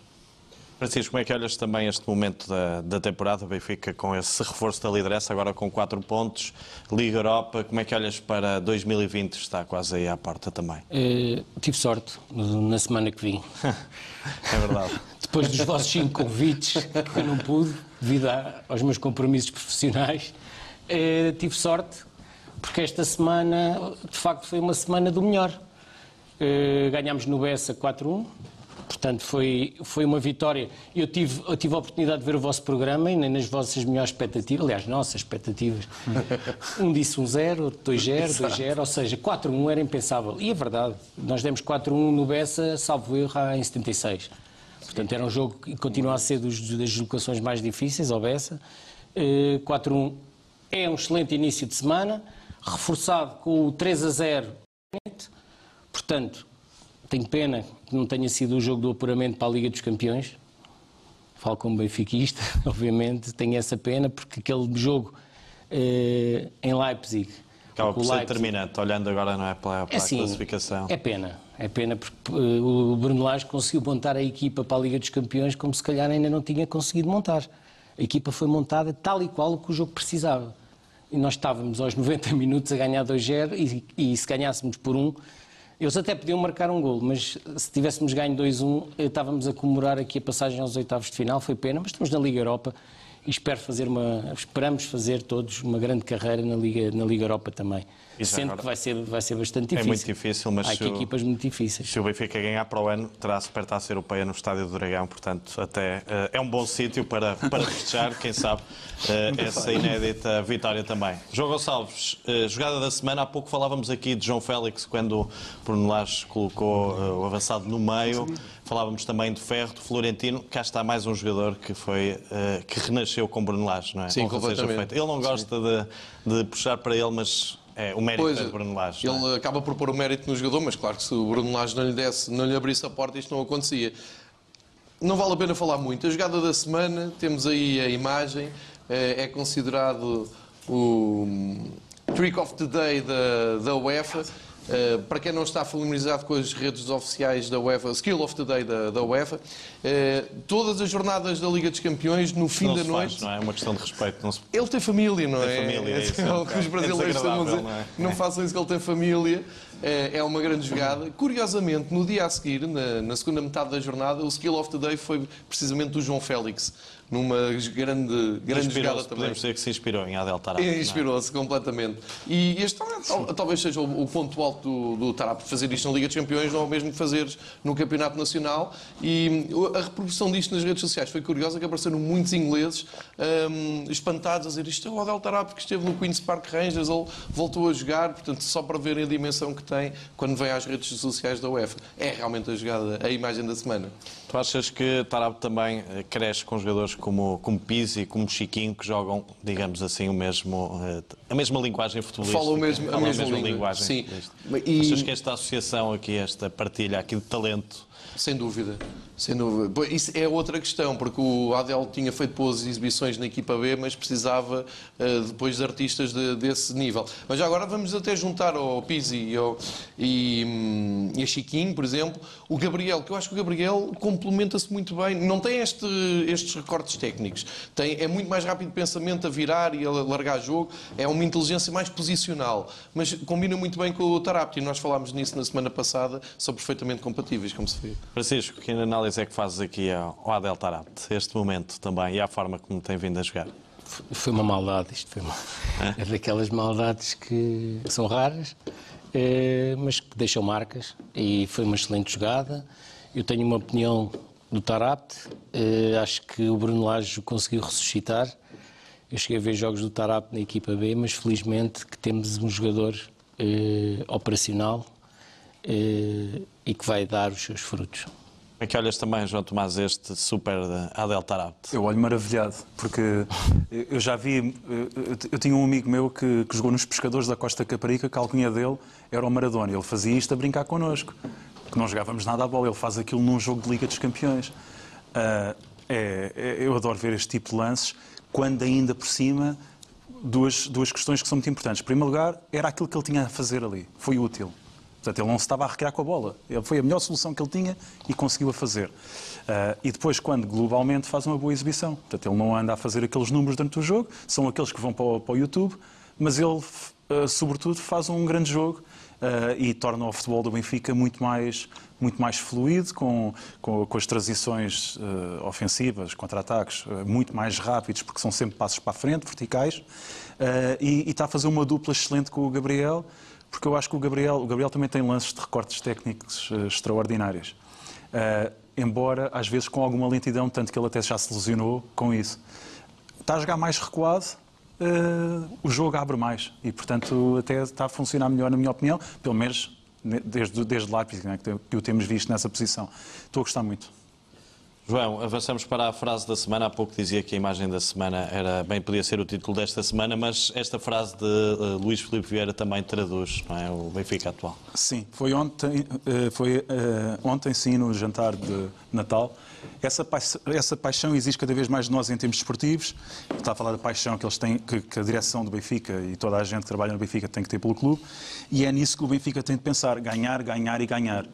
[SPEAKER 1] Francisco, como é que olhas também este momento da, da temporada? O Benfica com esse reforço da liderança, agora com 4 pontos, Liga Europa, como é que olhas para 2020? Está quase aí à porta também.
[SPEAKER 3] Uh, tive sorte na semana que vim.
[SPEAKER 1] é verdade.
[SPEAKER 3] Depois dos vossos 5 convites, que eu não pude, devido aos meus compromissos profissionais, uh, tive sorte, porque esta semana, de facto, foi uma semana do melhor. Uh, ganhámos no Bessa 4-1 Portanto, foi, foi uma vitória. Eu tive, eu tive a oportunidade de ver o vosso programa e nem nas vossas melhores expectativas, aliás, nossas expectativas. Um disse um 0, outro 2-0, 2-0, ou seja, 4-1 era impensável. E é verdade, nós demos 4-1 no Bessa, salvo erro, em 76. Portanto, era um jogo que continua a ser dos, das deslocações mais difíceis, ao Bessa. 4-1 eh, é um excelente início de semana, reforçado com o 3-0. Portanto, tenho pena que não tenha sido o jogo do apuramento para a Liga dos Campeões. Falo como benfiquista, obviamente, tenho essa pena, porque aquele jogo eh, em Leipzig.
[SPEAKER 1] Acaba por ser Leipzig, determinante, olhando agora não é, para, para é assim, a classificação.
[SPEAKER 3] É pena, é pena, porque eh, o Bruno Lage conseguiu montar a equipa para a Liga dos Campeões como se calhar ainda não tinha conseguido montar. A equipa foi montada tal e qual o que o jogo precisava. E nós estávamos aos 90 minutos a ganhar 2-0 e, e se ganhássemos por um, eles até podiam marcar um gol, mas se tivéssemos ganho 2-1, estávamos a comemorar aqui a passagem aos oitavos de final, foi pena, mas estamos na Liga Europa e espero fazer uma, esperamos fazer todos uma grande carreira na Liga, na Liga Europa também. Sendo agora, que vai ser, vai ser bastante difícil.
[SPEAKER 1] É muito difícil, mas
[SPEAKER 3] Há aqui equipas muito difíceis.
[SPEAKER 1] Se o Benfica ganhar para o ano, terá a supertaça europeia no Estádio do Dragão, portanto, até uh, é um bom sítio para, para festejar, quem sabe, uh, essa inédita vitória também. João Gonçalves, uh, jogada da semana, há pouco falávamos aqui de João Félix, quando o Bruno Lage colocou o avançado no meio. Falávamos também do Ferro, do Florentino. Cá está mais um jogador que foi que renasceu com Bruno Lage, não é?
[SPEAKER 4] Sim, completamente.
[SPEAKER 1] Ele não gosta de, de puxar para ele, mas é, o mérito pois, é de Bruno Lage.
[SPEAKER 4] Ele é? acaba por pôr o mérito no jogador, mas claro que se o Bruno Lage não lhe desse, não lhe abrisse a porta, isto não acontecia. Não vale a pena falar muito. A jogada da semana, temos aí a imagem, é, é considerado o Trick of the Day da, da UEFA. Uh, para quem não está familiarizado com as redes oficiais da UEFA, Skill of the Day da, da UEFA, uh, todas as jornadas da Liga dos Campeões, no fim
[SPEAKER 1] não
[SPEAKER 4] da noite.
[SPEAKER 1] Faz, não é? é uma questão de respeito. Se...
[SPEAKER 4] Ele tem família, não
[SPEAKER 1] tem
[SPEAKER 4] é?
[SPEAKER 1] Família, é,
[SPEAKER 4] isso, é o que os brasileiros. Não, é? não façam isso que ele tem família. É, é uma grande jogada. Curiosamente, no dia a seguir, na, na segunda metade da jornada, o Skill of the Day foi precisamente do João Félix numa grande, grande jogada também.
[SPEAKER 1] Podemos dizer que se inspirou em Adel Tarap. É?
[SPEAKER 4] Inspirou-se completamente. E este talvez seja o, ponto alto do, do Tarap, fazer isto na Liga dos Campeões, não é o mesmo que fazer no Campeonato Nacional. E a reprodução disto nas redes sociais foi curiosa, que apareceram muitos ingleses um, espantados a dizer isto é o Adel Tarap que esteve no Queen's Park Rangers, ele voltou a jogar, portanto, só para verem a dimensão que tem quando vem às redes sociais da UEFA. É realmente a jogada, a imagem da semana.
[SPEAKER 1] Tu achas que Tarap também eh, cresce com jogadores como, como Pizzi, como Chiquinho, que jogam, digamos assim, o mesmo, eh, a mesma linguagem futebolística?
[SPEAKER 4] Falam mesmo, a, mesma, a mesma linguagem.
[SPEAKER 1] Sim. E... Achas que esta associação aqui, esta partilha aqui de talento
[SPEAKER 4] sem dúvida, sem dúvida. Isso é outra questão, porque o Adel tinha feito boas exibições na equipa B, mas precisava uh, depois de artistas de, desse nível. Mas agora vamos até juntar ao Pizzi e, ao, e, hum, e, a Chiquinho, por exemplo, o Gabriel, que eu acho que o Gabriel complementa-se muito bem. Não tem este, estes recortes técnicos, tem, é muito mais rápido de pensamento a virar e a largar jogo, é uma inteligência mais posicional, mas combina muito bem com o Tarapti. Nós falámos nisso na semana passada, são perfeitamente compatíveis, como se vê.
[SPEAKER 1] Francisco, que análise é que fazes aqui ao Adel Tarapte, este momento também, e à forma como tem vindo a jogar?
[SPEAKER 3] Foi uma maldade, isto foi uma... é daquelas maldades que são raras, é, mas que deixam marcas, e foi uma excelente jogada. Eu tenho uma opinião do Tarapte, é, acho que o Bruno Lage conseguiu ressuscitar. Eu cheguei a ver jogos do Tarapte na equipa B, mas felizmente que temos um jogador é, operacional eh, e que vai dar os seus frutos. Como
[SPEAKER 1] é que olhas também, João Tomás, este super Adel Tarabt?
[SPEAKER 2] Eu olho maravilhado, porque eu já vi. Eu tinha um amigo meu que, que jogou nos Pescadores da Costa Caparica, que a alcunha dele era o Maradona. Ele fazia isto a brincar connosco, que não jogávamos nada à bola. Ele faz aquilo num jogo de Liga dos Campeões. Uh, é, é, eu adoro ver este tipo de lances, quando ainda por cima. Duas, duas questões que são muito importantes. Em primeiro lugar, era aquilo que ele tinha a fazer ali. Foi útil. Portanto, ele não se estava a recriar com a bola. Ele foi a melhor solução que ele tinha e conseguiu a fazer. Uh, e depois, quando globalmente faz uma boa exibição. Portanto, ele não anda a fazer aqueles números durante o jogo, são aqueles que vão para o, para o YouTube, mas ele, uh, sobretudo, faz um grande jogo uh, e torna o futebol do Benfica muito mais, muito mais fluido, com, com, com as transições ofensivas, contra-ataques, muito mais rápidos, porque são sempre passos para a frente, verticais. E, e está a fazer uma dupla excelente com o Gabriel porque eu acho que o Gabriel, o Gabriel também tem lances de recortes técnicos uh, extraordinários. Uh, embora, às vezes, com alguma lentidão, tanto que ele até já se lesionou com isso. Está a jogar mais recuado, uh, o jogo abre mais e, portanto, até está a funcionar melhor, na minha opinião, pelo menos desde, desde Leipzig, né, que o temos visto nessa posição. Estou a gostar muito.
[SPEAKER 1] João, avançamos para a frase da semana. Há pouco dizia que a imagem da semana era bem podia ser o título desta semana, mas esta frase de uh, Luís Filipe Vieira também traduz, é, o Benfica atual.
[SPEAKER 2] Sim, foi ontem, uh, foi uh, ontem sim no jantar de Natal. Essa paixão, essa paixão existe cada vez mais de nós em termos desportivos. Está a falar da paixão que eles têm, que, que a direção do Benfica e toda a gente que trabalha no Benfica tem que ter pelo clube, e é nisso que o Benfica tem de pensar: ganhar, ganhar e ganhar.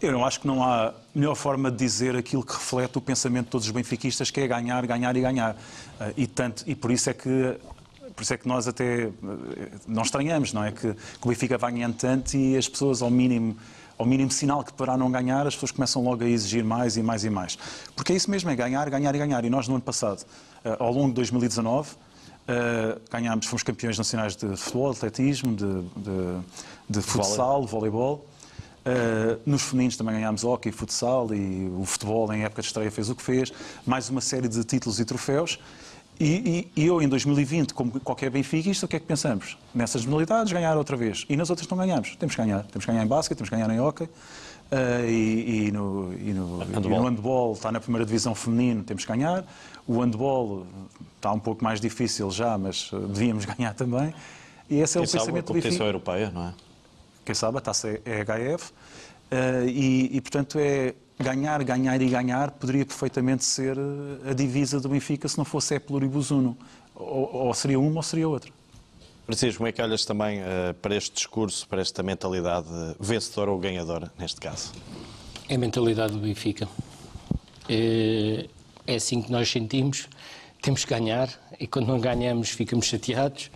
[SPEAKER 2] Eu não acho que não há melhor forma de dizer aquilo que reflete o pensamento de todos os benfiquistas, que é ganhar, ganhar e ganhar. Eh, e, tanto, e por isso é que por isso é que nós até eh, não estranhamos, não é? Que, que o Benfica vai ganhando tanto e as pessoas, ao mínimo, ao mínimo sinal que para não ganhar, as pessoas começam logo a exigir mais e mais e mais. Porque é isso mesmo, é ganhar, ganhar e ganhar. E nós, no ano passado, ao longo de 2019. Uh, ganhámos, fomos campeões nacionais de futebol, atletismo, de, de, de futsal, voleibol. Uh, nos femininos também ganhámos hockey, futsal e o futebol em época de estreia fez o que fez. Mais uma série de títulos e troféus. E, e, e, eu, em 2020, como qualquer benfiquista, o que é que pensamos? Nessas modalidades, ganhar outra vez. E nas outras não ganhamos. Temos que ganhar. Temos que ganhar em basquete, temos que ganhar em hockey. Uh, e, e, no, e, no, handball. e no handball está na primeira divisão feminino, temos que ganhar. O handball está um pouco mais difícil já, mas devíamos ganhar também.
[SPEAKER 1] E esse é o pensamento sabe a competição europeia, não é?
[SPEAKER 2] Quem sabe, a taça é HF. Uh, e, e, portanto, é ganhar, ganhar e ganhar poderia perfeitamente ser a divisa do Benfica se não fosse é pluribus uno. Ou, ou seria uma ou seria outra.
[SPEAKER 1] Francisco, como é que olhas também uh, para este discurso, para esta mentalidade vencedora ou ganhadora, neste caso?
[SPEAKER 3] É a mentalidade do Benfica. É, é assim que nós sentimos. Temos que ganhar e quando não ganhamos ficamos chateados.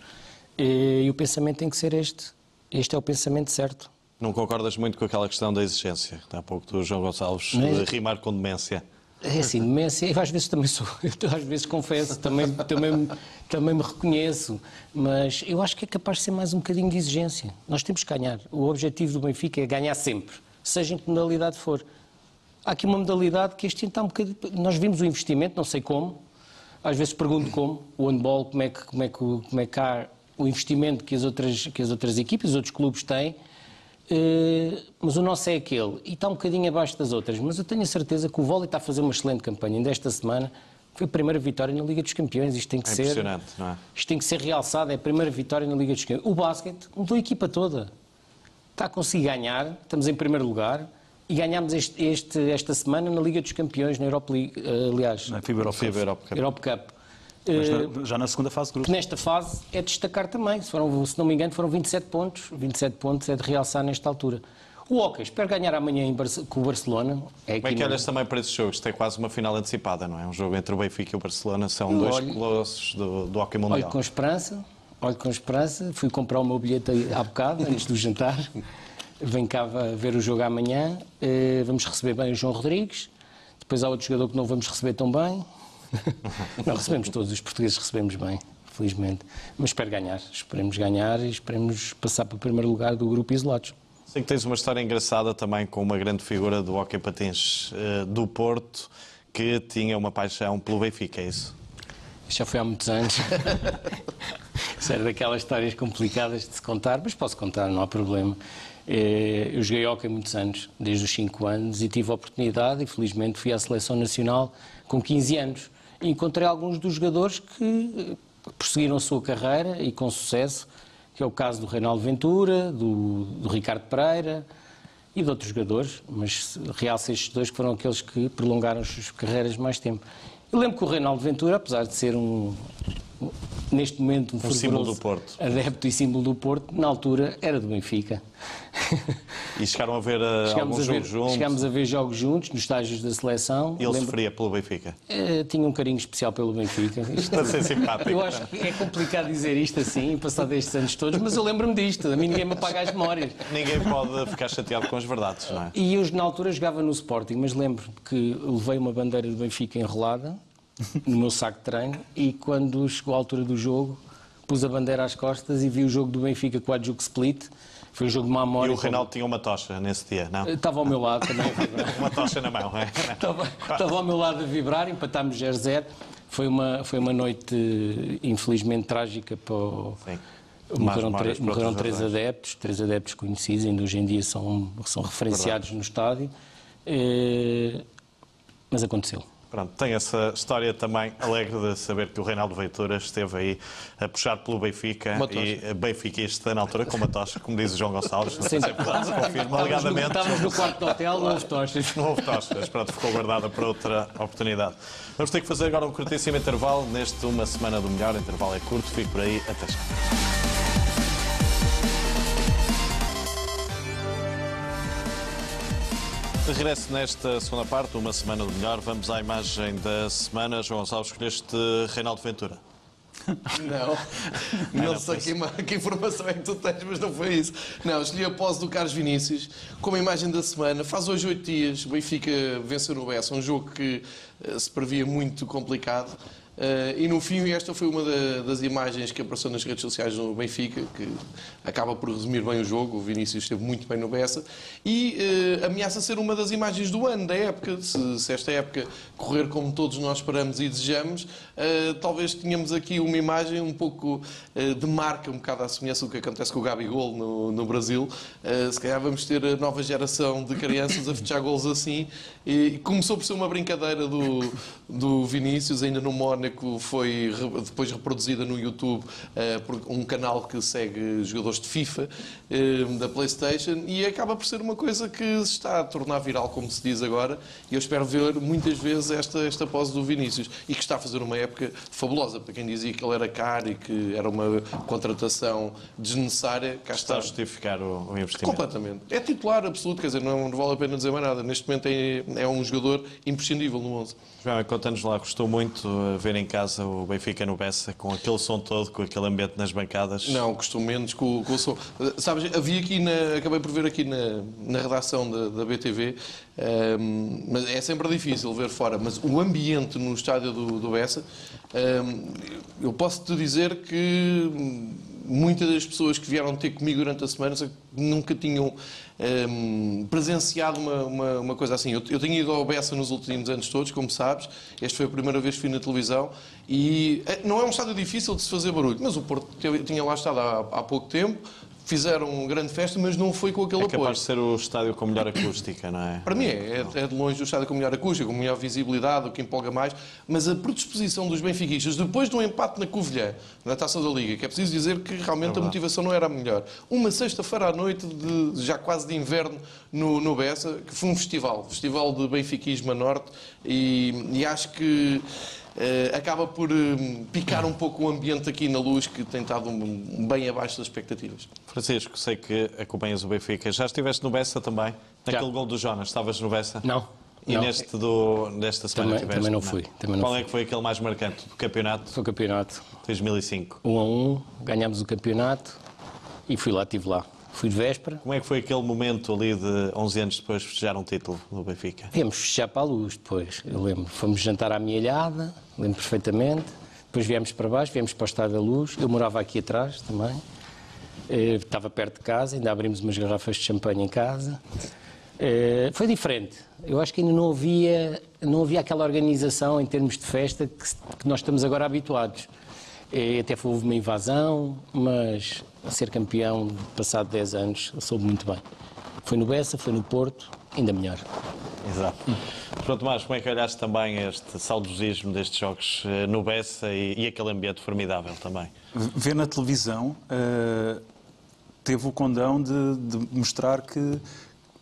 [SPEAKER 3] E o pensamento tem que ser este. Este é o pensamento certo.
[SPEAKER 1] Não concordas muito com aquela questão da exigência? Há pouco tu, João Gonçalves, é... rimar com demência.
[SPEAKER 3] É assim, demência, eu às vezes também sou, eu às vezes confesso, também, também, também me reconheço, mas eu acho que é capaz de ser mais um bocadinho de exigência. Nós temos que ganhar. O objetivo do Benfica é ganhar sempre, seja em que modalidade for. Há aqui uma modalidade que este ano está um bocadinho. Nós vimos o investimento, não sei como, às vezes pergunto como, o handball, como é que, como é que, como é que há o investimento que as outras, que as outras equipes, os outros clubes têm Uh, mas o nosso é aquele e está um bocadinho abaixo das outras. Mas eu tenho a certeza que o vôlei está a fazer uma excelente campanha. Ainda esta semana foi a primeira vitória na Liga dos Campeões. Isto tem que é ser.
[SPEAKER 1] Impressionante, não é?
[SPEAKER 3] Isto tem que ser realçado. É a primeira vitória na Liga dos Campeões. O basquete mudou a equipa toda. Está a conseguir ganhar. Estamos em primeiro lugar. E ganhámos este, este, esta semana na Liga dos Campeões, na Europa League, uh, aliás.
[SPEAKER 2] Na FIBA Europe
[SPEAKER 3] Cup. Europe Cup.
[SPEAKER 2] Mas na, já na segunda fase grupo.
[SPEAKER 3] Nesta fase é destacar também, se, foram, se não me engano, foram 27 pontos. 27 pontos é de realçar nesta altura. O Hockey, espero ganhar amanhã com o Barcelona.
[SPEAKER 1] É Como é que olhas no... também para esses jogos? Tem quase uma final antecipada, não é? Um jogo entre o Benfica e o Barcelona, são Eu dois olho... colossos do, do Hockey Mundial.
[SPEAKER 3] Olho com esperança, olho com esperança. Fui comprar o meu bilhete há bocado, antes do jantar. Vem cá ver o jogo amanhã. Eh, vamos receber bem o João Rodrigues. Depois há outro jogador que não vamos receber tão bem. Não, recebemos todos, os portugueses recebemos bem, felizmente. Mas espero ganhar, esperemos ganhar e esperemos passar para o primeiro lugar do grupo isolados.
[SPEAKER 1] Sei que tens uma história engraçada também com uma grande figura do hockey patins uh, do Porto, que tinha uma paixão pelo Benfica, é isso?
[SPEAKER 3] Já foi há muitos anos. Isso era daquelas histórias complicadas de se contar, mas posso contar, não há problema. Eh, eu joguei hockey muitos anos, desde os 5 anos, e tive a oportunidade, e felizmente fui à seleção nacional com 15 anos encontrei alguns dos jogadores que prosseguiram a sua carreira e com sucesso, que é o caso do Reinaldo Ventura, do, do Ricardo Pereira e de outros jogadores, mas realço estes dois que foram aqueles que prolongaram as suas carreiras mais tempo. Eu lembro que o Reinaldo Ventura, apesar de ser um, neste momento
[SPEAKER 1] um, um símbolo do Porto.
[SPEAKER 3] adepto e símbolo do Porto, na altura era do Benfica.
[SPEAKER 1] E chegaram a ver uh, alguns a ver, jogos juntos?
[SPEAKER 3] Chegámos a ver jogos juntos, nos estágios da seleção.
[SPEAKER 1] E ele sofria pelo Benfica?
[SPEAKER 3] Uh, tinha um carinho especial pelo Benfica.
[SPEAKER 1] Isto... ser simpático.
[SPEAKER 3] Eu acho que é complicado dizer isto assim, passado estes anos todos, mas eu lembro-me disto. A mim ninguém me apaga as memórias.
[SPEAKER 1] Ninguém pode ficar chateado com as verdades, não é?
[SPEAKER 3] E eu, na altura, jogava no Sporting, mas lembro que levei uma bandeira do Benfica enrolada no meu saco de treino e quando chegou a altura do jogo pus a bandeira às costas e vi o jogo do Benfica com a Juke Split. Foi um jogo de má memória.
[SPEAKER 1] E o Reinaldo tinha uma tocha nesse dia, não?
[SPEAKER 3] Estava ao meu lado também
[SPEAKER 1] uma tocha na mão, é?
[SPEAKER 3] Estava, estava ao meu lado a vibrar, empatámos 0-0. Foi uma, foi uma noite, infelizmente, trágica para o... Sim. Morreram, morreram três adeptos, três adeptos conhecidos, ainda hoje em dia são, são referenciados Verdade. no estádio. Eh, mas aconteceu.
[SPEAKER 1] Pronto, tem essa história também alegre de saber que o Reinaldo Veitura esteve aí a puxar pelo Benfica e benfiquista na altura com uma tocha, como diz o João Gonçalves. Não sei se é verdade, se confirma alegadamente.
[SPEAKER 3] Estávamos no quarto do hotel, não houve tochas.
[SPEAKER 1] Não houve tochas, pronto, ficou guardada para outra oportunidade. Vamos ter que fazer agora um curtíssimo intervalo neste Uma Semana do Melhor. O intervalo é curto, fico por aí, até já. De regresso nesta segunda parte, uma semana do melhor, vamos à imagem da semana. João Gonçalves, escolheste Reinaldo Ventura.
[SPEAKER 4] Não, não, não sei que, que, informação é que tu tens, mas não foi isso. Não, escolhi a pose do Carlos Vinícius como imagem da semana. Faz hoje oito dias, o Benfica venceu no Bessa, um jogo que uh, se previa muito complicado. Uh, e no fim, esta foi uma da, das imagens que apareceu nas redes sociais do Benfica, que acaba por resumir bem o jogo. O Vinícius esteve muito bem no Bessa e uh, ameaça ser uma das imagens do ano, da época. Se, se esta época correr como todos nós esperamos e desejamos, uh, talvez tenhamos aqui uma imagem um pouco de marca, um bocado à semelhança do que acontece com o Gabigol no, no Brasil. se calhar vamos ter a nova geração de crianças a fechar gols assim. E começou por ser uma brincadeira do, do Vinícius, ainda no Mónaco que foi depois reproduzida no YouTube uh, por um canal que segue jogadores de FIFA uh, da PlayStation e acaba por ser uma coisa que se está a tornar viral, como se diz agora. E eu espero ver muitas vezes esta, esta pose do Vinícius e que está a fazer uma época fabulosa para quem dizia que ele era caro e que era uma contratação desnecessária.
[SPEAKER 1] Cá está, está a justificar o, o, investimento.
[SPEAKER 4] Completamente. É titular absoluto, quer dizer, não, não vale a pena dizer mais nada. Neste momento é, é um jogador imprescindível no 11.
[SPEAKER 1] João, conta-nos lá, gostou muito uh, ver em casa o Benfica no Bessa, com aquele som todo, com aquele ambiente nas bancadas?
[SPEAKER 4] Não, gostou menos com, com o som. Uh, sabes, havia aqui, na, acabei por ver aqui na, na redação da, da BTV, um, mas é sempre difícil ver fora, mas o ambiente no estádio do, do Bessa, um, eu posso te dizer que muitas das pessoas que vieram ter comigo durante a semana nunca tinham um, ehm, presenciado uma, uma, uma, coisa assim. Eu, eu tenho ido ao Bessa nos últimos anos todos, como sabes. Esta foi a primeira vez que fui na televisão. E eh, não é um estádio difícil de se fazer barulho, mas o Porto tinha lá estado há, há pouco tempo fizeram uma grande festa, mas não foi com aquele
[SPEAKER 1] é
[SPEAKER 4] apoio. É
[SPEAKER 1] capaz de ser o estádio com melhor acústica, não é?
[SPEAKER 4] Para mim é, é, é de longe o estádio com melhor acústica, com melhor visibilidade, o que empolga mais, mas a predisposição dos benfiquistas, depois do empate na Covilhã, na Taça da Liga, que é preciso dizer que realmente é a motivação não era a melhor. Uma sexta-feira à noite, de, já quase de inverno, no, no Bessa, que foi um festival, festival de benfiquismo a norte, e, e acho que Uh, acaba por uh, picar um pouco o ambiente aqui na luz, que tem estado um, bem abaixo das expectativas.
[SPEAKER 1] Francisco, sei que acompanhas o Benfica. Já estiveste no Bessa também? Naquele Já. gol do Jonas, estavas no Bessa?
[SPEAKER 3] Não.
[SPEAKER 1] E
[SPEAKER 3] não.
[SPEAKER 1] neste do, desta semana
[SPEAKER 3] também, tiveste? Também não fui. Também não
[SPEAKER 1] Qual
[SPEAKER 3] fui.
[SPEAKER 1] é que foi aquele mais marcante do campeonato?
[SPEAKER 3] Foi o campeonato.
[SPEAKER 1] 2005.
[SPEAKER 3] 1 um a 1, um, ganhámos o campeonato e fui lá, estive lá. Fui de véspera.
[SPEAKER 1] Como é que foi aquele momento ali de 11 anos depois de festejar um título no Benfica?
[SPEAKER 3] Viemos festejar para a luz depois, eu lembro. Fomos jantar à minha alhada, lembro perfeitamente. Depois viemos para baixo, viemos para o Estádio da Luz. Eu morava aqui atrás também. Eh, estava perto de casa, ainda abrimos umas garrafas de champanhe em casa. Eh, foi diferente. Eu acho que ainda não havia, não havia aquela organização em termos de festa que, que nós estamos agora habituados. Eh, até houve uma invasão, mas ser campeão passado 10 anos soube muito bem. Foi no Bessa, foi no Porto, ainda melhor.
[SPEAKER 1] Exato. Pronto, Tomás, como é que olhaste também este saudosismo destes jogos eh, no Bessa e, e aquele ambiente formidável também?
[SPEAKER 2] Ver na televisão uh, teve o condão de, de mostrar que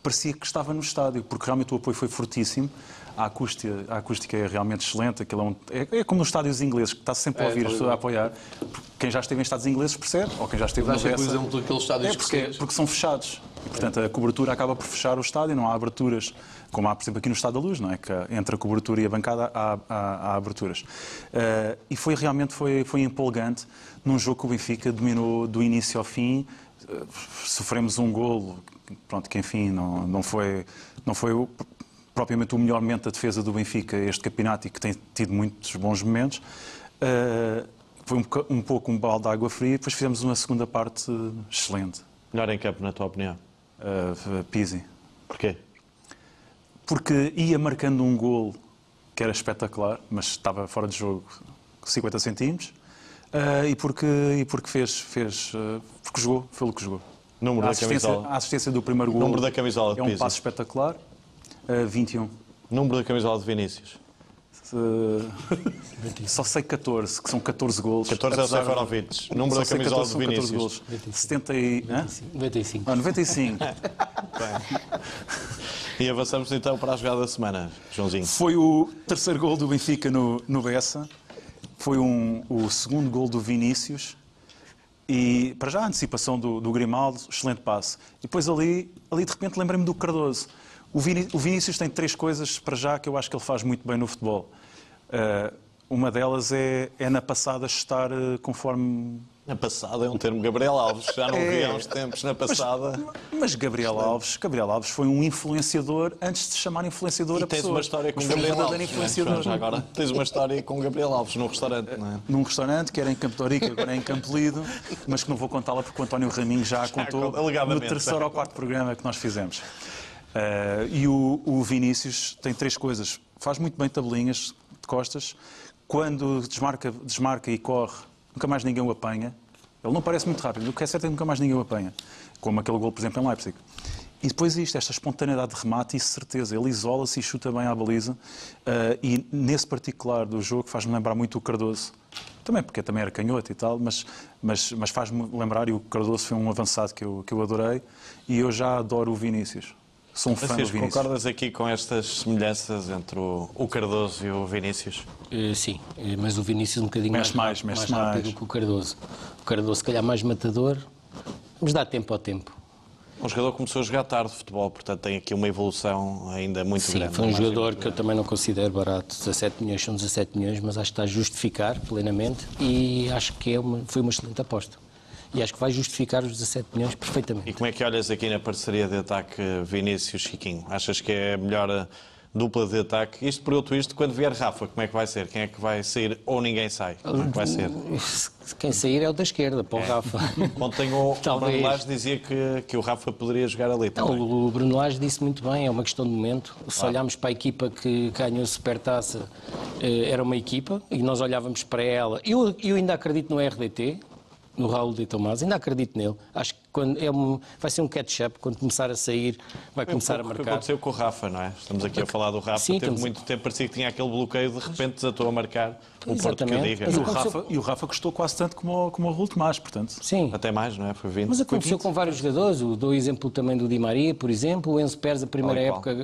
[SPEAKER 2] parecia que estava no estádio, porque realmente o apoio foi fortíssimo a acústica, a acústica é realmente excelente. Aquilo é, um, é, é, como nos estádios ingleses, que está sempre a é, ouvir, é, a apoiar. Quem já esteve em estádios ingleses percebe, ou quem já esteve
[SPEAKER 4] Mas no Bessa... por exemplo, aqueles estádios
[SPEAKER 2] é porque, porque são fechados. E, portanto, a cobertura acaba por fechar o estádio, não há aberturas, como há, por exemplo, aqui no Estado da Luz, não é? Que entre a cobertura e a bancada há, há, há aberturas. Uh, e foi realmente foi, foi empolgante num jogo que o Benfica dominou do início ao fim. Uh, sofremos um golo, pronto, que enfim, não, não foi, não foi propriamente o melhor momento da defesa do Benfica este campeonato e que tem tido muitos bons momentos. Uh, foi um, um, pouco um balde de água fria e depois fizemos uma segunda parte excelente.
[SPEAKER 1] Melhor em campo, na tua opinião?
[SPEAKER 2] Uh, Pizzi.
[SPEAKER 1] Porquê?
[SPEAKER 2] Porque ia marcando um gol que era espetacular, mas estava fora de jogo 50 centímetros. Uh, e porque, e porque fez, fez uh, porque jogou, foi o que jogou.
[SPEAKER 1] Número a da camisola.
[SPEAKER 2] A assistência do primeiro gol
[SPEAKER 1] Número da camisola
[SPEAKER 2] é um passo espetacular. Uh, 21.
[SPEAKER 1] Número da camisola de Vinícius?
[SPEAKER 2] Uh, só sei 14, que são 14 gols.
[SPEAKER 1] 14 é o Seferovic. Número da camisola 14, de Vinícius? Gols.
[SPEAKER 2] 70 e...
[SPEAKER 3] 95.
[SPEAKER 2] Ah, 95.
[SPEAKER 1] e avançamos então para a jogada da semana, Joãozinho.
[SPEAKER 2] Foi o terceiro gol do Benfica no, no Bessa. Foi um, o segundo gol do Vinícius. E, para já, a antecipação do, do Grimaldo, excelente passe. E depois ali, ali de repente, lembrei-me do Cardoso. O, Vinícius tem três coisas para já que eu acho que ele faz muito bem no futebol. Uh, uma delas é, é, na passada estar uh, conforme
[SPEAKER 1] Na passada é um termo Gabriel Alves, já não vi há uns tempos na passada.
[SPEAKER 2] Mas, mas Gabriel Alves, Gabriel Alves foi um influenciador antes de se chamar influenciador
[SPEAKER 1] e
[SPEAKER 2] a
[SPEAKER 1] tens
[SPEAKER 2] pessoa.
[SPEAKER 1] uma história com
[SPEAKER 2] Mas um
[SPEAKER 1] Gabriel Alves. é,
[SPEAKER 2] influenciador.
[SPEAKER 1] Já agora tens uma história com Gabriel Alves num restaurante, não é?
[SPEAKER 2] Num restaurante que era em Campo Ourique, agora é em Campo Lido, mas que não vou contá-la porque o António Raminho já a contou no terceiro ou quarto programa que nós fizemos. Eh, e o, o Vinícius tem três coisas. Faz muito bem tabelinhas de costas. Quando desmarca, desmarca e corre, nunca mais ninguém o apanha. Ele não parece muito rápido, o que é certo é que nunca mais ninguém o apanha. Como aquele gol, por exemplo, em Leipzig. E depois isto, esta espontaneidade de remate e certeza. Ele isola-se e chuta bem à baliza. Eh, e nesse particular do jogo faz-me lembrar muito o Cardoso. Também porque também era canhoto e tal, mas, mas, mas faz-me lembrar, e o Cardoso foi um avançado que eu, que eu adorei, e eu já adoro o Vinícius. Sou um fã do
[SPEAKER 1] Francisco,
[SPEAKER 2] Vinícius.
[SPEAKER 1] concordas aqui com estas semelhanças entre o, o Cardoso e o Vinícius?
[SPEAKER 3] Eh, sim, eh, mas o Vinícius um bocadinho
[SPEAKER 2] Mexe
[SPEAKER 3] mais,
[SPEAKER 2] mais,
[SPEAKER 3] mais,
[SPEAKER 2] mexe
[SPEAKER 3] rápido
[SPEAKER 2] mais.
[SPEAKER 3] que o Cardoso. O Cardoso, se calhar, mais matador. Vamos dar tempo ao tempo.
[SPEAKER 1] Um jogador que começou a jogar tarde de futebol, portanto tem aqui uma evolução ainda muito
[SPEAKER 3] Sim,
[SPEAKER 1] grande.
[SPEAKER 3] foi um
[SPEAKER 1] margem
[SPEAKER 3] jogador que eu também não considero barato. 17 milhões são 17 milhões, mas acho que está a justificar plenamente e acho que é uma, foi uma excelente aposta. E acho que vai justificar os 17 milhões
[SPEAKER 1] E
[SPEAKER 3] perfeitamente.
[SPEAKER 1] como é que olhas aqui na parceria de ataque Vinícius-Chiquinho? Achas que é a melhor dupla de ataque? Isto pergunto isto, quando vier Rafa, como é que vai ser? Quem é que vai sair ou ninguém sai? Como é que vai ser?
[SPEAKER 3] Quem sair é o da esquerda, para o Rafa.
[SPEAKER 1] Ontem o
[SPEAKER 3] Talvez.
[SPEAKER 1] Bruno Lage dizia que, que o Rafa poderia jogar ali
[SPEAKER 3] Não,
[SPEAKER 1] também.
[SPEAKER 3] o Bruno Lage disse muito bem, é uma questão de momento. Se olharmos para a equipa que ganhou a Supertaça, eh, era uma equipa, e nós olhávamos para ela. Eu, eu ainda acredito no RDT, no Raul de Tomás, ainda acredito nele. Acho que quando é um- vai ser um catch-up, quando começar a sair, vai começar a
[SPEAKER 1] Foi o que
[SPEAKER 3] marcar.
[SPEAKER 1] aconteceu com o Rafa, não é? Estamos aqui a falar do Rafa,
[SPEAKER 3] Sim,
[SPEAKER 1] teve
[SPEAKER 3] estamos-
[SPEAKER 1] muito tempo, parecia que tinha aquele bloqueio, de repente desatou a marcar o Porto que diga.
[SPEAKER 2] E o, Rafa, e o Rafa custou quase tanto como, o- como o Raul Tomás, portanto.
[SPEAKER 3] Sim,
[SPEAKER 1] Até mais, não é? Foi 20.
[SPEAKER 3] mas aconteceu com vários jogadores. Eu dou o exemplo também do Di Maria, por exemplo. O Enzo Pérez, a primeira época,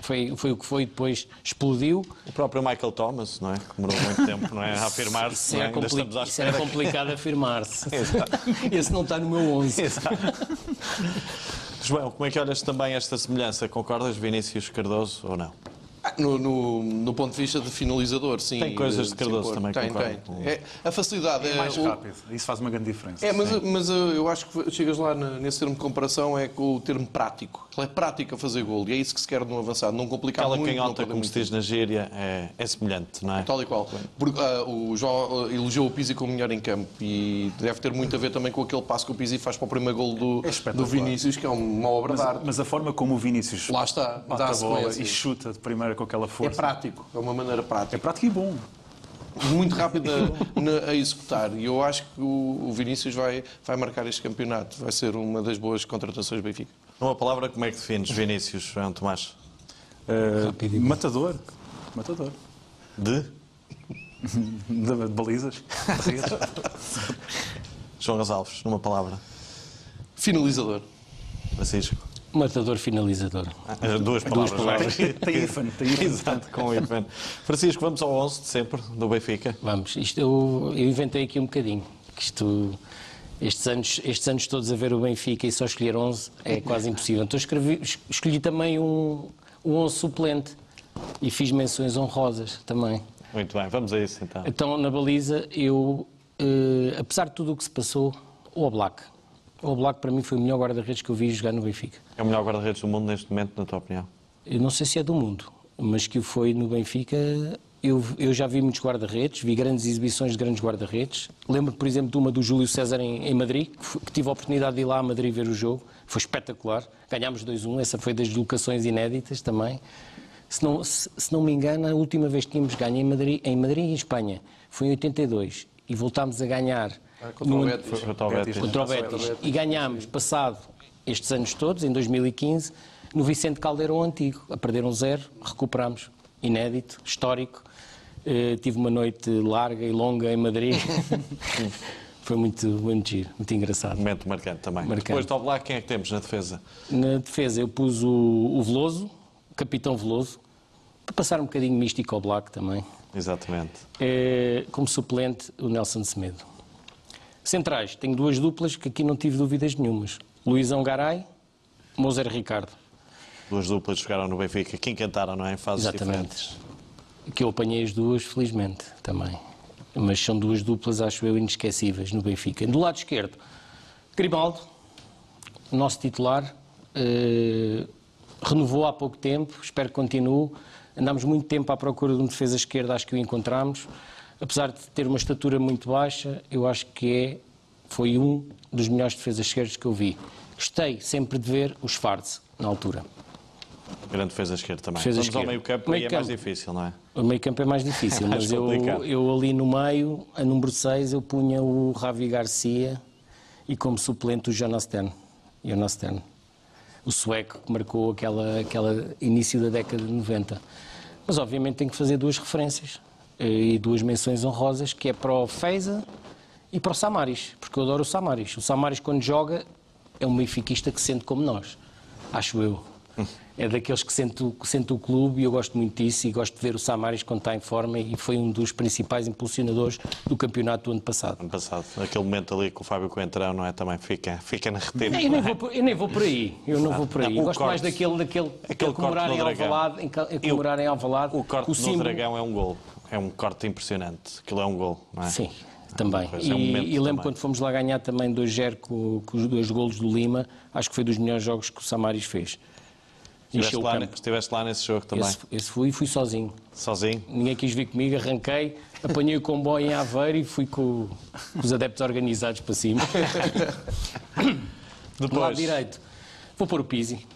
[SPEAKER 3] foi, foi o que foi, depois explodiu.
[SPEAKER 1] O próprio Michael Thomas, não é? Que demorou muito tempo não é? a afirmar-se.
[SPEAKER 3] Isso,
[SPEAKER 1] é?
[SPEAKER 3] é compli- isso era
[SPEAKER 1] espera.
[SPEAKER 3] complicado afirmar-se. Esse não está no meu 11.
[SPEAKER 1] João, como é que olhas também esta semelhança? Concordas, Vinícius Cardoso, ou não?
[SPEAKER 4] No, no, no ponto de vista de finalizador, sim.
[SPEAKER 1] Tem coisas de Cardoso também,
[SPEAKER 4] Tem, tem. É, a facilidade é.
[SPEAKER 2] mais
[SPEAKER 4] o-
[SPEAKER 2] rápido. Isso faz uma grande diferença.
[SPEAKER 4] É, mas, mas uh, eu acho que chegas lá nesse termo de comparação é com o termo prático. Ele é prático a fazer gol e é isso que se quer no avançado. Não complicar
[SPEAKER 1] Aquela
[SPEAKER 4] muito. não
[SPEAKER 1] canhota, como se diz na gíria, é, é semelhante, não é?
[SPEAKER 4] Tal e qual. Porque, ah, o João ah, elogiou o Pizzi como melhor em campo e deve ter muito a ver também com aquele passo que o Pizzi faz para o primeiro gol do,
[SPEAKER 2] É
[SPEAKER 4] do Vinícius, que é uma obra
[SPEAKER 2] Mas,
[SPEAKER 4] de arte.
[SPEAKER 2] mas a forma como o Vinícius
[SPEAKER 4] Lá está, dá
[SPEAKER 2] a bola e chuta de primeira com aquela
[SPEAKER 4] É
[SPEAKER 2] força.
[SPEAKER 4] prático, é uma maneira
[SPEAKER 2] É
[SPEAKER 4] prática.
[SPEAKER 2] prático e bom.
[SPEAKER 4] Muito rápido a, na- a executar. E eu acho que o, o Vinícius vai, vai marcar este campeonato. Vai ser uma das boas contratações do Benfica.
[SPEAKER 1] Numa palavra, como é que defines Vinícius, João Tomás?
[SPEAKER 2] Uh, matador. Matador.
[SPEAKER 1] De?
[SPEAKER 2] De, de balizas.
[SPEAKER 1] João Gonçalves, numa palavra.
[SPEAKER 4] Finalizador.
[SPEAKER 1] Francisco.
[SPEAKER 3] Matador finalizador.
[SPEAKER 1] As duas palavras.
[SPEAKER 3] palavras.
[SPEAKER 1] vai.
[SPEAKER 2] Tem IFAN, tem IFAN.
[SPEAKER 1] Exato, com o Ivan. Francisco, vamos ao 11 de sempre, do Benfica.
[SPEAKER 3] Vamos, isto eu, eu inventei aqui um bocadinho. Que isto, estes, anos, estes anos todos a ver o Benfica e só escolher 11 é quase impossível. Então escrevi, es- escolhi também um, um 11 suplente e fiz menções honrosas também.
[SPEAKER 1] Muito bem, vamos a isso então.
[SPEAKER 3] Então, na baliza, eu, eh, apesar de tudo o que se passou, o Oblak. O Oblak para mim foi o melhor guarda-redes que eu vi jogar no Benfica.
[SPEAKER 1] É o melhor guarda-redes do mundo neste momento, na tua opinião?
[SPEAKER 3] Eu não sei se é do mundo, mas que foi no Benfica. Eu, eu já vi muitos guarda-redes, vi grandes exibições de grandes guarda-redes. Lembro, por exemplo, de uma do Júlio César em, em Madrid, que, que tive a oportunidade de ir lá a Madrid ver o jogo. Foi espetacular. Ganhámos 2-1, essa foi das deslocações inéditas também. Se não, se, se não me engano, a última vez que tínhamos ganho em Madrid, em Madrid e em Espanha foi em 82 e voltámos a ganhar
[SPEAKER 4] contra o
[SPEAKER 3] no-
[SPEAKER 4] Betis.
[SPEAKER 1] Foi contra o Betis.
[SPEAKER 3] contra o Betis. E ganhámos, passado estes anos todos, em 2015, no Vicente Caldeirão Antigo. A perder um zero, recuperámos. Inédito, histórico. Eh, tive uma noite larga e longa em Madrid. Foi muito, muito giro, muito engraçado.
[SPEAKER 1] Momento marcante também.
[SPEAKER 3] Marcante.
[SPEAKER 1] Depois do Oblak, quem é que temos na defesa?
[SPEAKER 3] Na defesa eu pus o, o Veloso, o Capitão Veloso, para passar um bocadinho místico ao Black também.
[SPEAKER 1] Exatamente.
[SPEAKER 3] Eh, como suplente, o Nelson Semedo. Centrais, tenho duas duplas que aqui não tive dúvidas nenhumas. Luizão Garay, Moser Ricardo.
[SPEAKER 1] Duas duplas jogaram no Benfica, que encantaram, não é? Em fases
[SPEAKER 3] Exatamente.
[SPEAKER 1] diferentes.
[SPEAKER 3] Que eu apanhei as duas, felizmente, também. mas são duas duplas, acho eu, inesquecíveis no Benfica. Do lado esquerdo, Grimaldo, nosso titular, eh, renovou há pouco tempo, espero que continue. Andámos muito tempo à procura de um defesa esquerda, acho que o encontramos. Apesar de ter uma estatura muito baixa, eu acho que é, foi um dos melhores defesas esquerdos que eu vi. Gostei sempre de ver os Fards na altura.
[SPEAKER 1] Grande defesa esquerda também.
[SPEAKER 3] Defesa
[SPEAKER 1] Vamos ao
[SPEAKER 3] esquerda.
[SPEAKER 1] meio campo
[SPEAKER 3] Meio
[SPEAKER 1] e é
[SPEAKER 3] campo.
[SPEAKER 1] mais difícil, não é?
[SPEAKER 3] O meio campo é mais difícil,
[SPEAKER 1] Mais
[SPEAKER 3] mas eu, eu ali no meio, a número 6, eu punha o Ravi Garcia e como suplente o Jonas Stern. O sueco que marcou aquela, aquela início da década de 90. Mas obviamente tem que fazer duas referências e duas menções honrosas, que é para o Feiza e para o Samaris, porque eu adoro o Samaris. O Samaris, quando joga, é um benfiquista que sente como nós, acho eu. É daqueles que sente, o- que sente o clube e eu gosto muito disso e gosto de ver o Samaris quando está em forma e foi um dos principais impulsionadores do campeonato do ano passado.
[SPEAKER 1] Ano passado, aquele momento ali com o Fábio Coentrão, não é? Também fica, fica na retina.
[SPEAKER 3] Eu nem, vou, por- eu nem vou por aí, eu não vou por aí.
[SPEAKER 1] Não, o
[SPEAKER 3] Gosto
[SPEAKER 1] corte.
[SPEAKER 3] mais daquele, daquele,
[SPEAKER 1] Aquele
[SPEAKER 3] comemorar em
[SPEAKER 1] no.
[SPEAKER 3] Alvalade, em, a comemorar em Alvalade.
[SPEAKER 1] O corte no
[SPEAKER 3] símbolo-
[SPEAKER 1] dragão é um gol. É um corte impressionante. Aquilo é um gol, não é?
[SPEAKER 3] Sim, também.
[SPEAKER 1] coisa, é um
[SPEAKER 3] e, e lembro
[SPEAKER 1] também.
[SPEAKER 3] quando fomos lá ganhar também 2-0 com, com os dois golos do Lima, acho que foi dos melhores jogos que o Samaris fez.
[SPEAKER 1] Estiveste lá, estiveste lá nesse jogo também,
[SPEAKER 3] Esse, esse fui e fui sozinho.
[SPEAKER 1] sozinho.
[SPEAKER 3] Ninguém quis vir comigo, arranquei, apanhei o comboio em Aveiro e fui com, com os adeptos organizados para cima. Do lado
[SPEAKER 1] Depois,
[SPEAKER 3] direito, vou pôr o Pizzi.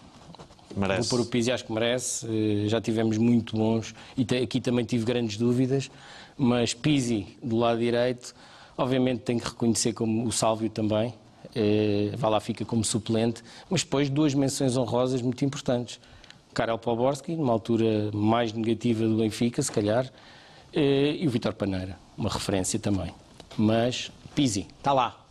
[SPEAKER 1] Merece.
[SPEAKER 3] Vou pôr o Pizzi, acho que merece. Eh, Já tivemos muito bons e aqui também tive grandes dúvidas, mas Pizzi do lado direito, obviamente tenho que reconhecer como o Sálvio também. Eh, Vá lá, fica como suplente, mas depois duas menções honrosas muito importantes. Karel Poborski, numa altura mais negativa do Benfica, se calhar, eh, e o Vitor Paneira, uma referência também. Mas Pizzi, está lá.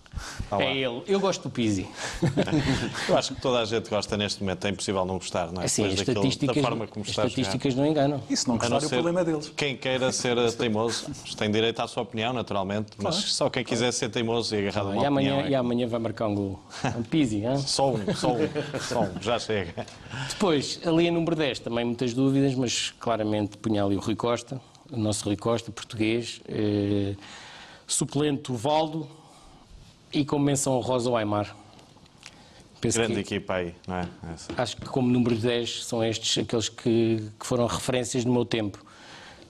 [SPEAKER 1] Tá.
[SPEAKER 3] É ele. Eu gosto do Pizzi.
[SPEAKER 1] Eu acho que toda a gente gosta neste momento, é impossível não gostar, não é?
[SPEAKER 3] Assim, as
[SPEAKER 1] Depois daquilo-
[SPEAKER 3] estatísticas,
[SPEAKER 1] da forma como
[SPEAKER 3] as
[SPEAKER 1] está jogar.
[SPEAKER 3] estatísticas não enganam.
[SPEAKER 2] E se não
[SPEAKER 1] A não
[SPEAKER 2] gostar, o problema é deles.
[SPEAKER 1] Quem queira ser teimoso tem direito à sua opinião, naturalmente, mas só quem quiser ser teimoso e agarrado a uma
[SPEAKER 3] E amanhã,
[SPEAKER 1] opinião. é
[SPEAKER 3] e amanhã vai marcar um gol. Um Pizzi, hein?
[SPEAKER 1] Só um, só um, só um, já chega.
[SPEAKER 3] Depois, ali a número 10, também muitas dúvidas, mas claramente punha ali o Rui Costa, o nosso Rui Costa, português. Eh, suplente o Valdo e como menção honrosa o Aymar. Penso
[SPEAKER 1] Grande
[SPEAKER 3] que,
[SPEAKER 1] equipa aí, não é? Essa.
[SPEAKER 3] acho que como número 10 são estes aqueles que, que foram referências no meu tempo.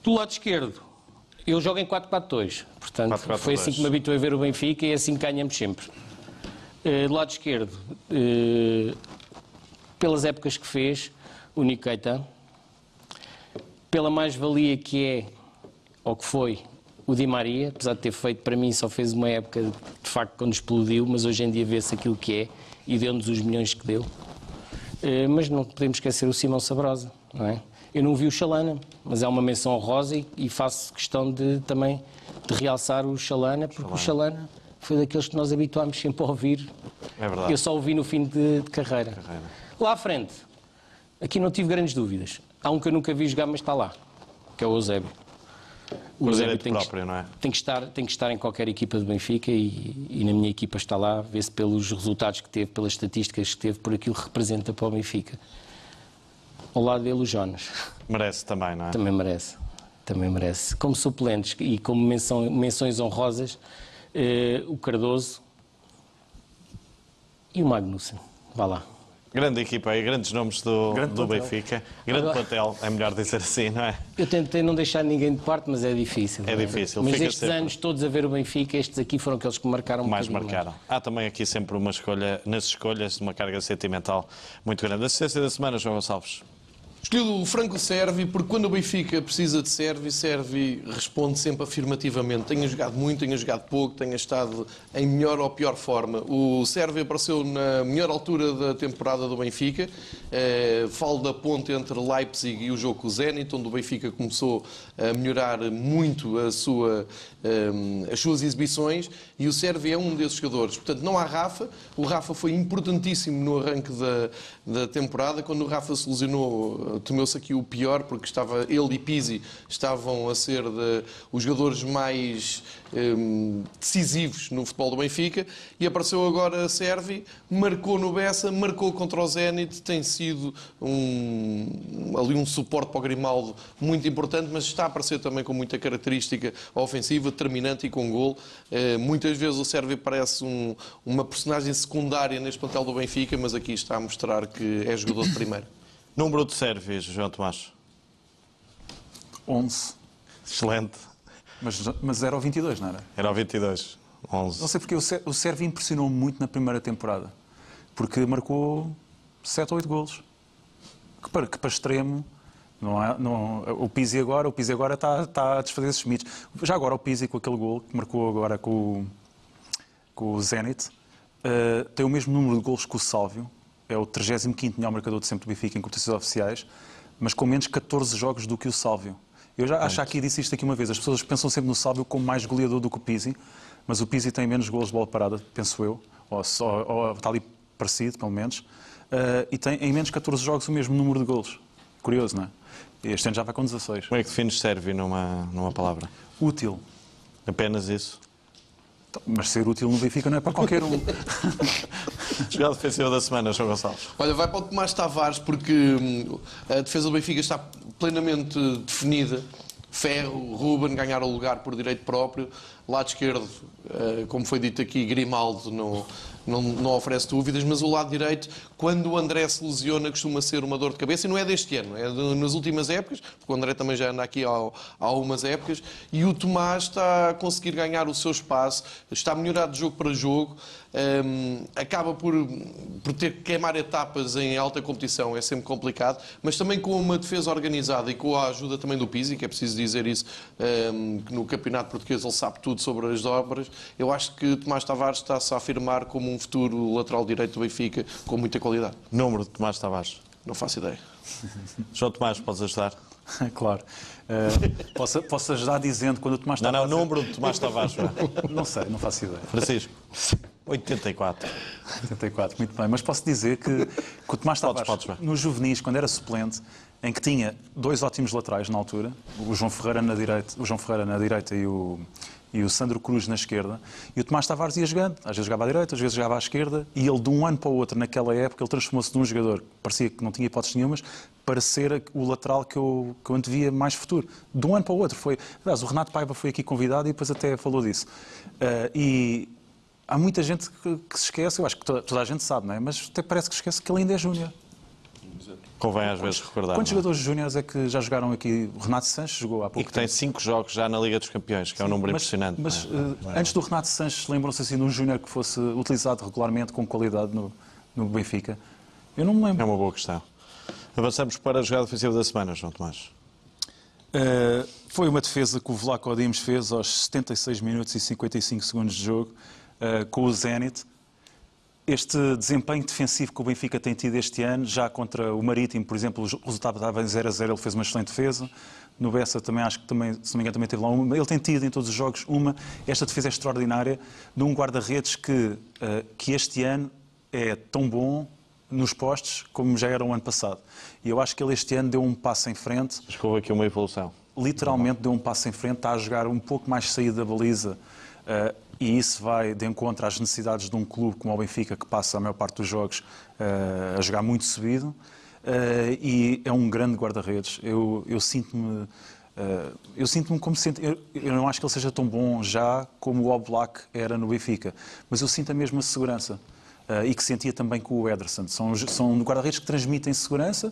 [SPEAKER 3] Do lado esquerdo, eu jogo em 4-4-2, portanto
[SPEAKER 1] 4-4-2.
[SPEAKER 3] foi assim que me habituei a ver o Benfica e é assim que ganhamos sempre. Eh, do lado esquerdo, eh, pelas épocas que fez, o Nico Caetano, pela mais-valia que é, ou que foi, o Di Maria, apesar de ter feito para mim, só fez uma época de facto quando explodiu, mas hoje em dia vê-se aquilo que é e deu-nos os milhões que deu. Eh, Mas não podemos esquecer o Simão Sabrosa, não é? Eu não vi o Chalana, mas é uma menção honrosa e, faço questão de também de realçar o Chalana, porque o Chalana foi daqueles que nós habituámos sempre a ouvir.
[SPEAKER 1] É verdade.
[SPEAKER 3] Eu só ouvi no fim de, de carreira. Lá à frente, aqui não tive grandes dúvidas. Há um que eu nunca vi jogar, mas está lá, que é o Eusébio. O Eusébio
[SPEAKER 1] direito
[SPEAKER 3] tem que,
[SPEAKER 1] próprio, não é?
[SPEAKER 3] tem que estar, tem que estar em qualquer equipa do Benfica e, e na minha equipa está lá, vê-se pelos resultados que teve, pelas estatísticas que teve, por aquilo que representa para o Benfica. Ao lado dele, o Jonas.
[SPEAKER 1] Merece também, não é?
[SPEAKER 3] Também merece. Também merece. Como suplentes e como menção- menções honrosas, eh, o Cardoso e o Magnussen. Vá lá.
[SPEAKER 1] Grande equipa aí, grandes nomes do,
[SPEAKER 2] Grande
[SPEAKER 1] do. Benfica. Grande
[SPEAKER 3] Agora-
[SPEAKER 1] plantel, é melhor dizer assim, não é?
[SPEAKER 3] Eu tentei não deixar ninguém de parte, mas é difícil.
[SPEAKER 1] É
[SPEAKER 3] não
[SPEAKER 1] difícil,
[SPEAKER 3] Mas estes
[SPEAKER 1] sempre.
[SPEAKER 3] anos todos a ver o Benfica, estes aqui foram aqueles que marcaram um
[SPEAKER 1] mais
[SPEAKER 3] bocadinho
[SPEAKER 1] marcaram. Há também aqui sempre uma escolha, nas escolhas, uma carga sentimental muito grande. Assistência da semana, João Gonçalves.
[SPEAKER 4] Escolhi o Franco Servi porque quando o Benfica precisa de Servi, Servi responde sempre afirmativamente. Tenha jogado muito, tenha jogado pouco, tenha estado em melhor ou pior forma. O Servi apareceu na melhor altura da temporada do Benfica. Eh, falo da ponte entre Leipzig e o jogo com o Zenit, onde o Benfica começou a melhorar muito a sua, eh, as suas exibições e o Servi é um desses jogadores. Portanto, não há Rafa. O Rafa foi importantíssimo no arranque da, da temporada. Quando o Rafa se lesionou temeu-se aqui o pior, porque estava ele e Pizzi estavam a ser de, os jogadores mais um, decisivos no futebol do Benfica e apareceu agora Servi, marcou no Bessa, marcou contra o Zenit, tem sido um, ali um suporte para o Grimaldo muito importante, mas está a aparecer também com muita característica ofensiva, determinante e com gol. Uh, muitas vezes o Servi parece um, uma personagem secundária neste plantel do Benfica, mas aqui está a mostrar que é jogador de primeiro.
[SPEAKER 1] Número de Sérvios, João Tomás?
[SPEAKER 2] 11.
[SPEAKER 1] Excelente.
[SPEAKER 2] Mas, mas era o 22, não era?
[SPEAKER 1] Era o 22. 11.
[SPEAKER 2] Não sei porque o Sérvio impressionou muito na primeira temporada. Porque marcou 7 ou 8 golos. Que para, que para extremo. Não há, não, o Pizzi agora, o Pizzi agora está, está a desfazer esses mitos. Já agora o Pizzi com aquele gol que marcou agora com, com o Zenit, uh, tem o mesmo número de golos que o Sálvio, é o 35º melhor marcador de sempre do Benfica em competições oficiais, mas com menos 14 jogos do que o Sálvio. Eu já acho que disse isto aqui uma vez. As pessoas pensam sempre no Sálvio como mais goleador do que o Pizzi, mas o Pizzi tem menos golos de bola parada, penso eu, ou, ou está ali parecido, pelo menos, uh, e tem em menos 14 jogos o mesmo número de golos. Curioso, não é? Este ano já vai com 16.
[SPEAKER 1] Como é que defines Sérvio numa, numa palavra?
[SPEAKER 2] Útil.
[SPEAKER 1] Apenas isso?
[SPEAKER 2] Mas ser útil no Benfica não é para qualquer um.
[SPEAKER 1] Jogada defensiva da semana, João Gonçalves.
[SPEAKER 4] Olha, vai para o Tomás Tavares, porque hum, a defesa do Benfica está plenamente definida. Ferro, Ruben ganharam o lugar por direito próprio. Lado esquerdo, eh, como foi dito aqui, Grimaldo no, não, não oferece dúvidas, mas o lado direito, quando o André se lesiona, costuma ser uma dor de cabeça, e não é deste ano, é de, nas últimas épocas, porque o André também já anda aqui há, há algumas épocas, e o Tomás está a conseguir ganhar o seu espaço, está a melhorar de jogo para jogo, um, acaba por, por ter que queimar etapas em alta competição, é sempre complicado, mas também com uma defesa organizada e com a ajuda também do Pizzi, que é preciso dizer isso, um, que no campeonato português ele sabe tudo sobre as dobras, eu acho que Tomás Tavares está-se a afirmar como um futuro lateral direito do Benfica com muita qualidade.
[SPEAKER 1] Número de Tomás Tavares?
[SPEAKER 4] Não faço ideia.
[SPEAKER 1] João Tomás, podes ajudar?
[SPEAKER 2] claro. Uh, posso, posso ajudar dizendo quando o Tomás
[SPEAKER 1] Tavares... Não, não, número de Tomás Tavares.
[SPEAKER 2] não sei, não faço ideia.
[SPEAKER 1] Francisco? 84.
[SPEAKER 2] 84, muito bem. Mas posso dizer que, que o Tomás Tavares, podes, podes, no juvenis, quando era suplente, em que tinha dois ótimos laterais na altura, o João Ferreira na direita, o João Ferreira na direita e o, e o Sandro Cruz na esquerda, e o Tomás Tavares ia jogando, às vezes jogava à direita, às vezes jogava à esquerda, e ele de um ano para o outro, naquela época, ele transformou-se de um jogador que parecia que não tinha hipóteses nenhumas, para ser o lateral que eu, que eu antevia mais futuro. De um ano para o outro. Foi, aliás, o Renato Paiva foi aqui convidado e depois até falou disso. Uh, e há muita gente que, que, se esquece, eu acho que toda, toda, a gente sabe, não é? mas até parece que esquece que ele ainda é júnior.
[SPEAKER 1] Convém às vezes recordar.
[SPEAKER 2] Quantos é? jogadores júniores é que já jogaram aqui? O Renato Sanches jogou há pouco
[SPEAKER 1] E que tempo. tem cinco jogos já na Liga dos Campeões, que Sim, é um número
[SPEAKER 2] mas,
[SPEAKER 1] impressionante.
[SPEAKER 2] Mas uh, antes do Renato Sanches, lembram-se assim de um júnior que fosse utilizado regularmente com qualidade no, no Benfica? Eu não me lembro.
[SPEAKER 1] É uma boa questão. Avançamos para a jogada ofensiva da semana, João Tomás.
[SPEAKER 2] Uh, foi uma defesa que o Vlaco Dimos fez aos 76 minutos e 55 segundos de jogo uh, com o Zenit este desempenho defensivo que o Benfica tem tido este ano, já contra o Marítimo, por exemplo, o resultado estava em 0 a 0, ele fez uma excelente defesa. No Bessa também acho que também, se não me engano, também teve lá uma. Ele tem tido em todos os jogos uma. Esta defesa é extraordinária de um guarda-redes que, uh, que este ano é tão bom nos postes como já era o ano passado. E eu acho que ele este ano deu um passo em frente.
[SPEAKER 1] Acho que houve aqui uma evolução.
[SPEAKER 2] Literalmente deu um passo em frente, está a jogar um pouco mais saída da baliza. E isso vai de encontro às necessidades de um clube como o Benfica, que passa a maior parte dos jogos uh, a jogar muito subido, uh, e é um grande guarda-redes. Eu, eu sinto-me. Uh, eu sinto-me como sinto. Eu, eu, não acho que ele seja tão bom já como o Oblak era no Benfica, mas eu sinto a mesma segurança. E que sentia também com o Ederson. São, são guarda-redes que transmitem segurança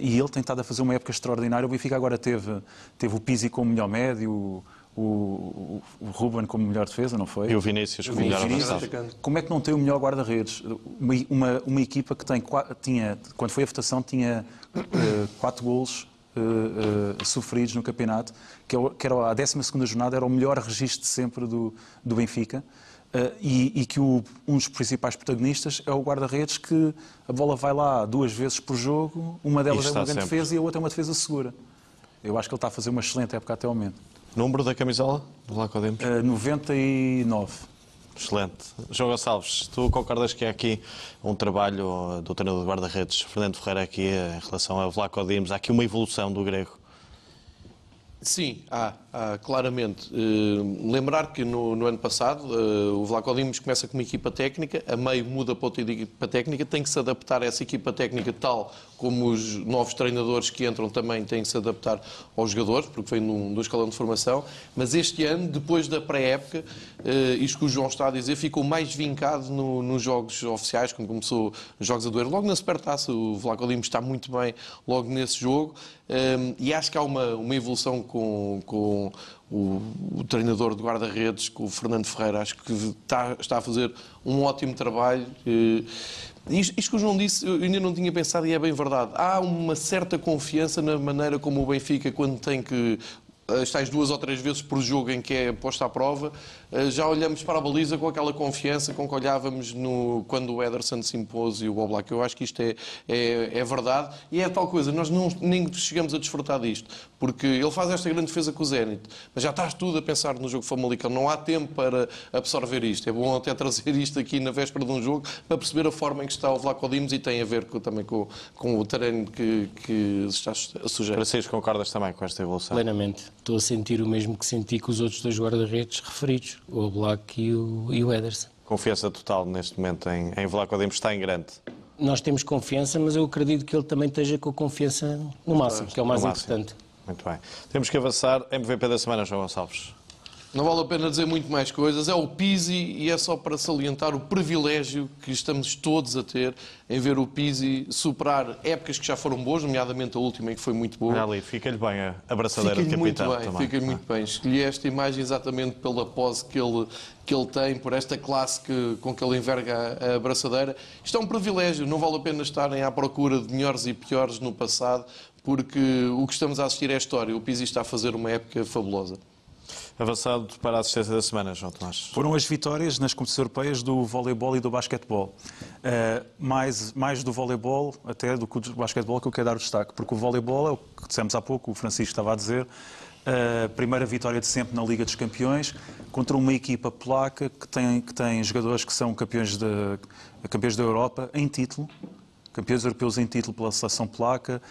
[SPEAKER 2] e ele tem estado a fazer uma época extraordinária. O Benfica agora teve, teve o Pizzi como melhor médio, o, o, Ruben como melhor defesa, não foi?
[SPEAKER 1] E o Vinícius como melhor avançado.
[SPEAKER 2] Como é que não tem o melhor guarda-redes? Uma, uma, uma, equipa que tem, tinha, quando foi a votação, tinha uh, quatro golos uh, uh, sofridos no campeonato, que, é que era a 12 jornada, era o melhor registro de sempre do, do Benfica. Uh, e, e, que o, um dos principais protagonistas é o guarda-redes que a bola vai lá duas vezes por jogo, uma delas é uma grande sempre. defesa e a outra é uma defesa segura. Eu acho que ele está a fazer uma excelente época até ao momento.
[SPEAKER 1] Número da camisola do Lacodemos?
[SPEAKER 2] Uh, 99.
[SPEAKER 1] Excelente. João Gonçalves, tu concordas que há aqui um trabalho do treinador de guarda-redes, Fernando Ferreira, aqui em relação a Vlaco Dimos, há aqui uma evolução do grego?
[SPEAKER 4] Sim, há, há claramente. Uh, lembrar que no, no, ano passado uh, o Vlaco Dimos começa com uma equipa técnica, a meio muda para outra equipa técnica, tem que se adaptar a essa equipa técnica tal como os novos treinadores que entram também têm que se adaptar aos jogadores, porque vem num, num escalão de formação. Mas este ano, depois da pré-época, uh, isto que o João está a dizer, ficou mais vincado no, nos jogos oficiais, quando começou os jogos a doer. Logo na Supertaça, o Vlaco Dimos está muito bem logo nesse jogo. Um, e acho que há uma, uma evolução com, com o, o, treinador de guarda-redes, com o Fernando Ferreira. Acho que está, está a fazer um ótimo trabalho. Uh, isto, isto que o João disse, eu ainda não tinha pensado e é bem verdade. Há uma certa confiança na maneira como o Benfica, quando tem que as tais duas ou três vezes por jogo em que é posta à prova, eh, já olhamos para a baliza com aquela confiança com que olhávamos no, quando o Ederson se impôs e o Oblak. Eu acho que isto é, é, é, verdade e é tal coisa. Nós não, nem chegamos a desfrutar disto, porque ele faz esta grande defesa com o Zenit, mas já estás tudo a pensar no jogo Famalicão. Não há tempo para absorver isto. É bom até trazer isto aqui na véspera de um jogo para perceber a forma em que está o Vlaco Dimos e tem a ver com, também com, com o terreno que, que está a sujeito.
[SPEAKER 1] Francisco, concordas também com esta evolução?
[SPEAKER 3] Plenamente. Estou a sentir o mesmo que senti com os outros dois guarda-redes referidos o Oblak e o, e o Ederson.
[SPEAKER 1] Confiança total neste momento em, em Vlaco Dimos está em grande?
[SPEAKER 3] Nós temos confiança, mas eu acredito que ele também esteja com confiança no máximo, que é o mais importante.
[SPEAKER 1] Muito bem. Temos que avançar. MVP da semana, João Gonçalves.
[SPEAKER 4] Não vale a pena dizer muito mais coisas. É o Pisi e é só para salientar o privilégio que estamos todos a ter em ver o Pisi superar épocas que já foram boas, nomeadamente a última em que foi muito boa.
[SPEAKER 1] Ali, fica-lhe bem a abraçadeira de capitão
[SPEAKER 4] muito bem, Fica-lhe muito bem. Escolhi esta imagem exatamente pela pose que ele, que ele tem, por esta classe que, com que ele enverga a, a abraçadeira. Isto é um privilégio. Não vale a pena estarem à procura de melhores e piores no passado, porque o que estamos a assistir é a história. O Pisi está a fazer uma época fabulosa.
[SPEAKER 1] Avançado para a assistência da semana, João Tomás.
[SPEAKER 2] Foram as vitórias nas competições europeias do voleibol e do basquetebol. Uh, mais, mais do voleibol até do que do basquetebol que eu quero dar destaque, porque o voleibol é o que dissemos há pouco, o Francisco estava a dizer, a uh, primeira vitória de sempre na Liga dos Campeões contra uma equipa polaca que tem, que tem jogadores que são campeões, de, campeões da Europa em título, campeões europeus em título pela seleção polaca,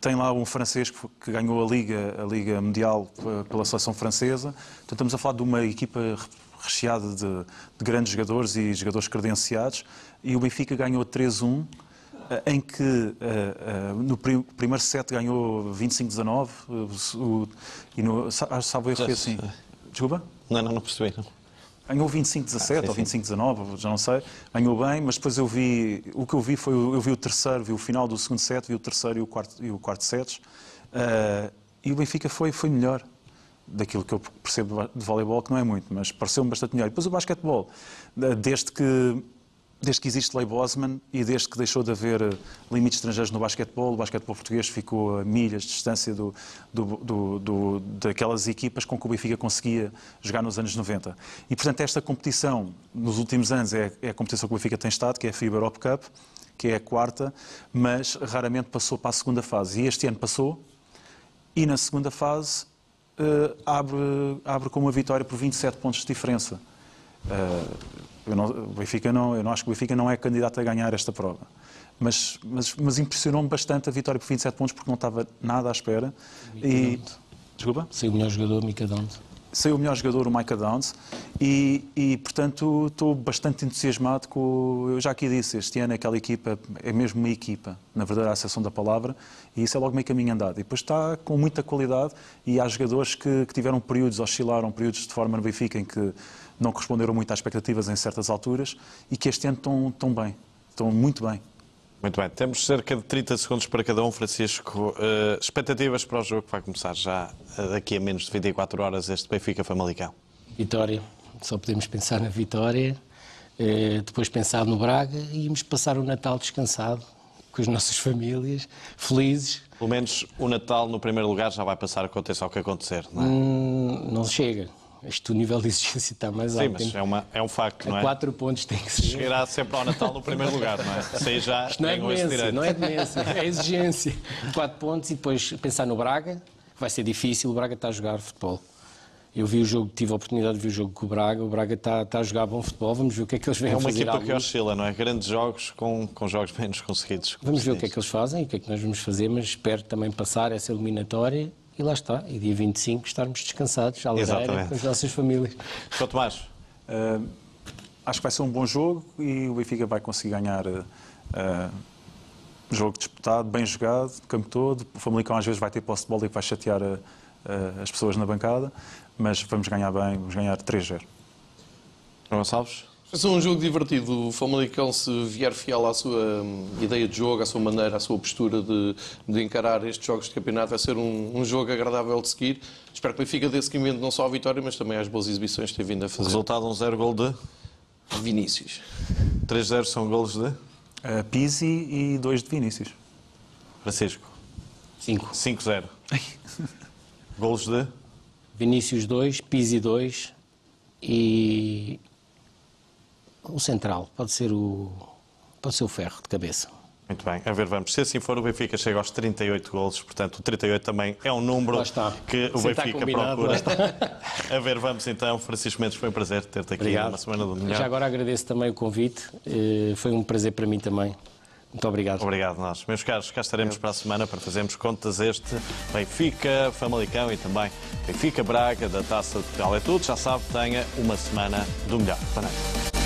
[SPEAKER 2] tem lá um francês que ganhou a Liga, a Liga Mundial pela seleção francesa. Então estamos a falar de uma equipa recheada de, de grandes jogadores e jogadores credenciados. E o Benfica ganhou 3-1 eh, em que uh, no prim primeiro set ganhou 25-19 uh, e no, sabe, foi assim. Desculpa?
[SPEAKER 1] Não, não, não percebi. Não.
[SPEAKER 2] Ganhou 25-17 ah, ou 25-19, já não sei. Ganhou bem, mas depois eu vi. O que eu vi foi. Eu vi o terceiro, vi o final do segundo set, vi o terceiro e o quarto, e o quarto sets. Uh, e o Benfica foi, foi melhor daquilo que eu percebo de voleibol, que não é muito, mas pareceu-me bastante melhor. E depois o basquetebol, desde que desde que existe lei Bosman e desde que deixou de haver eh, limites estrangeiros no basquetebol, o basquetebol português ficou a milhas de distância do, do, do, daquelas equipas com que o Benfica conseguia jogar nos anos 90. E, portanto, esta competição, nos últimos anos, é, é a competição que o Benfica tem estado, que é a FIBA Europe Cup, que é a quarta, mas raramente passou para a segunda fase. E este ano passou, e na segunda fase uh, abre, abre com uma vitória por 27 pontos de diferença. Eu não, o Benfica não, eu não acho que o Benfica não é candidato a ganhar esta prova. Mas, mas, mas impressionou-me bastante a vitória por 27 pontos porque não estava nada à espera.
[SPEAKER 3] E, Desculpa? Saiu o melhor jogador, o Mika Downs.
[SPEAKER 2] Saiu o melhor jogador, o Micah Downs, e, e, portanto estou bastante entusiasmado com. Eu já aqui disse, este ano aquela equipa é mesmo uma equipa, na verdade, a acessão da palavra, e isso é logo meio caminho andado. E depois está com muita qualidade, e há jogadores que, que tiveram períodos, oscilaram períodos de forma no Benfica em que não corresponderam muito às expectativas em certas alturas e que este ano estão, estão bem, estão muito bem.
[SPEAKER 1] Muito bem, temos cerca de 30 segundos para cada um, Francisco. Uh, expectativas para o jogo que vai começar já uh, daqui a menos de 24 horas, este Benfica Famalicão?
[SPEAKER 3] Vitória, só podemos pensar na vitória, uh, depois pensar no Braga e íamos passar o Natal descansado com as nossas famílias, felizes.
[SPEAKER 1] Pelo menos o Natal, no primeiro lugar, já vai passar aconteça o que acontecer, não é?
[SPEAKER 3] Hum, não chega. Este nível de exigência está mais
[SPEAKER 1] Sim, alto. Sim, mas é, uma, é um facto, não é?
[SPEAKER 3] quatro pontos tem que ser.
[SPEAKER 1] Chegará sempre ao Natal no primeiro lugar, não é? Sei já
[SPEAKER 3] Isto não é demência, não é demência, é exigência. Quatro pontos e depois pensar no Braga, vai ser difícil, o Braga está a jogar futebol. Eu vi o jogo, tive a oportunidade de ver o jogo com o Braga. O Braga está, está a jogar bom futebol. Vamos ver o que é que eles vêm
[SPEAKER 1] É uma
[SPEAKER 3] fazer.
[SPEAKER 1] equipa que oscila, não é? Grandes jogos com, com jogos menos conseguidos.
[SPEAKER 3] Vamos ver o que é que eles fazem e o que é que nós vamos fazer, mas espero também passar essa eliminatória e lá está. E dia 25 estarmos descansados à lareira com as nossas famílias.
[SPEAKER 1] João Tomás,
[SPEAKER 2] Uh, acho que vai ser um bom jogo e o Benfica vai conseguir ganhar uh, jogo disputado, bem jogado, o campo todo. O Famalicão às vezes vai ter posse de bola e vai chatear uh, as pessoas na bancada, mas vamos ganhar bem, vamos ganhar 3-0.
[SPEAKER 1] João Gonçalves?
[SPEAKER 4] Vai ser um jogo divertido. O Famalicão, se vier fiel à sua hum, ideia de jogo, à sua maneira, à sua postura de, de encarar estes jogos de campeonato, vai ser um, um jogo agradável de seguir. Espero que o Benfica dê seguimento não só à vitória, mas também às boas exibições que tem vindo a
[SPEAKER 1] O
[SPEAKER 4] fazer.
[SPEAKER 1] resultado um 0 gol de
[SPEAKER 4] Vinícius.
[SPEAKER 1] 3-0 são golos de
[SPEAKER 2] Uh, Pizzi e 2 de Vinícius.
[SPEAKER 1] Francisco.
[SPEAKER 3] 5.
[SPEAKER 1] 5-0. golos de
[SPEAKER 3] Vinícius 2, Pizzi 2 e o central. Pode ser o, pode ser o ferro de cabeça.
[SPEAKER 1] Muito bem, a ver, vamos. Se assim for, o Benfica chega aos 38 golos, portanto, o 38 também é um número que o
[SPEAKER 3] Se
[SPEAKER 1] Benfica procura.
[SPEAKER 3] lá está.
[SPEAKER 1] A ver, vamos então. Francisco Mendes, foi um prazer ter-te aqui
[SPEAKER 3] Obrigado.
[SPEAKER 1] numa semana do Milhão.
[SPEAKER 3] Já agora agradeço também o convite. Eh, Foi um prazer para mim também. Muito obrigado.
[SPEAKER 1] Obrigado, nós. Meus caros, cá estaremos para a semana para fazermos contas este Benfica, Famalicão e também Benfica Braga da Taça de Portugal. É tudo, já sabe, tenha uma semana do melhor. Boa noite.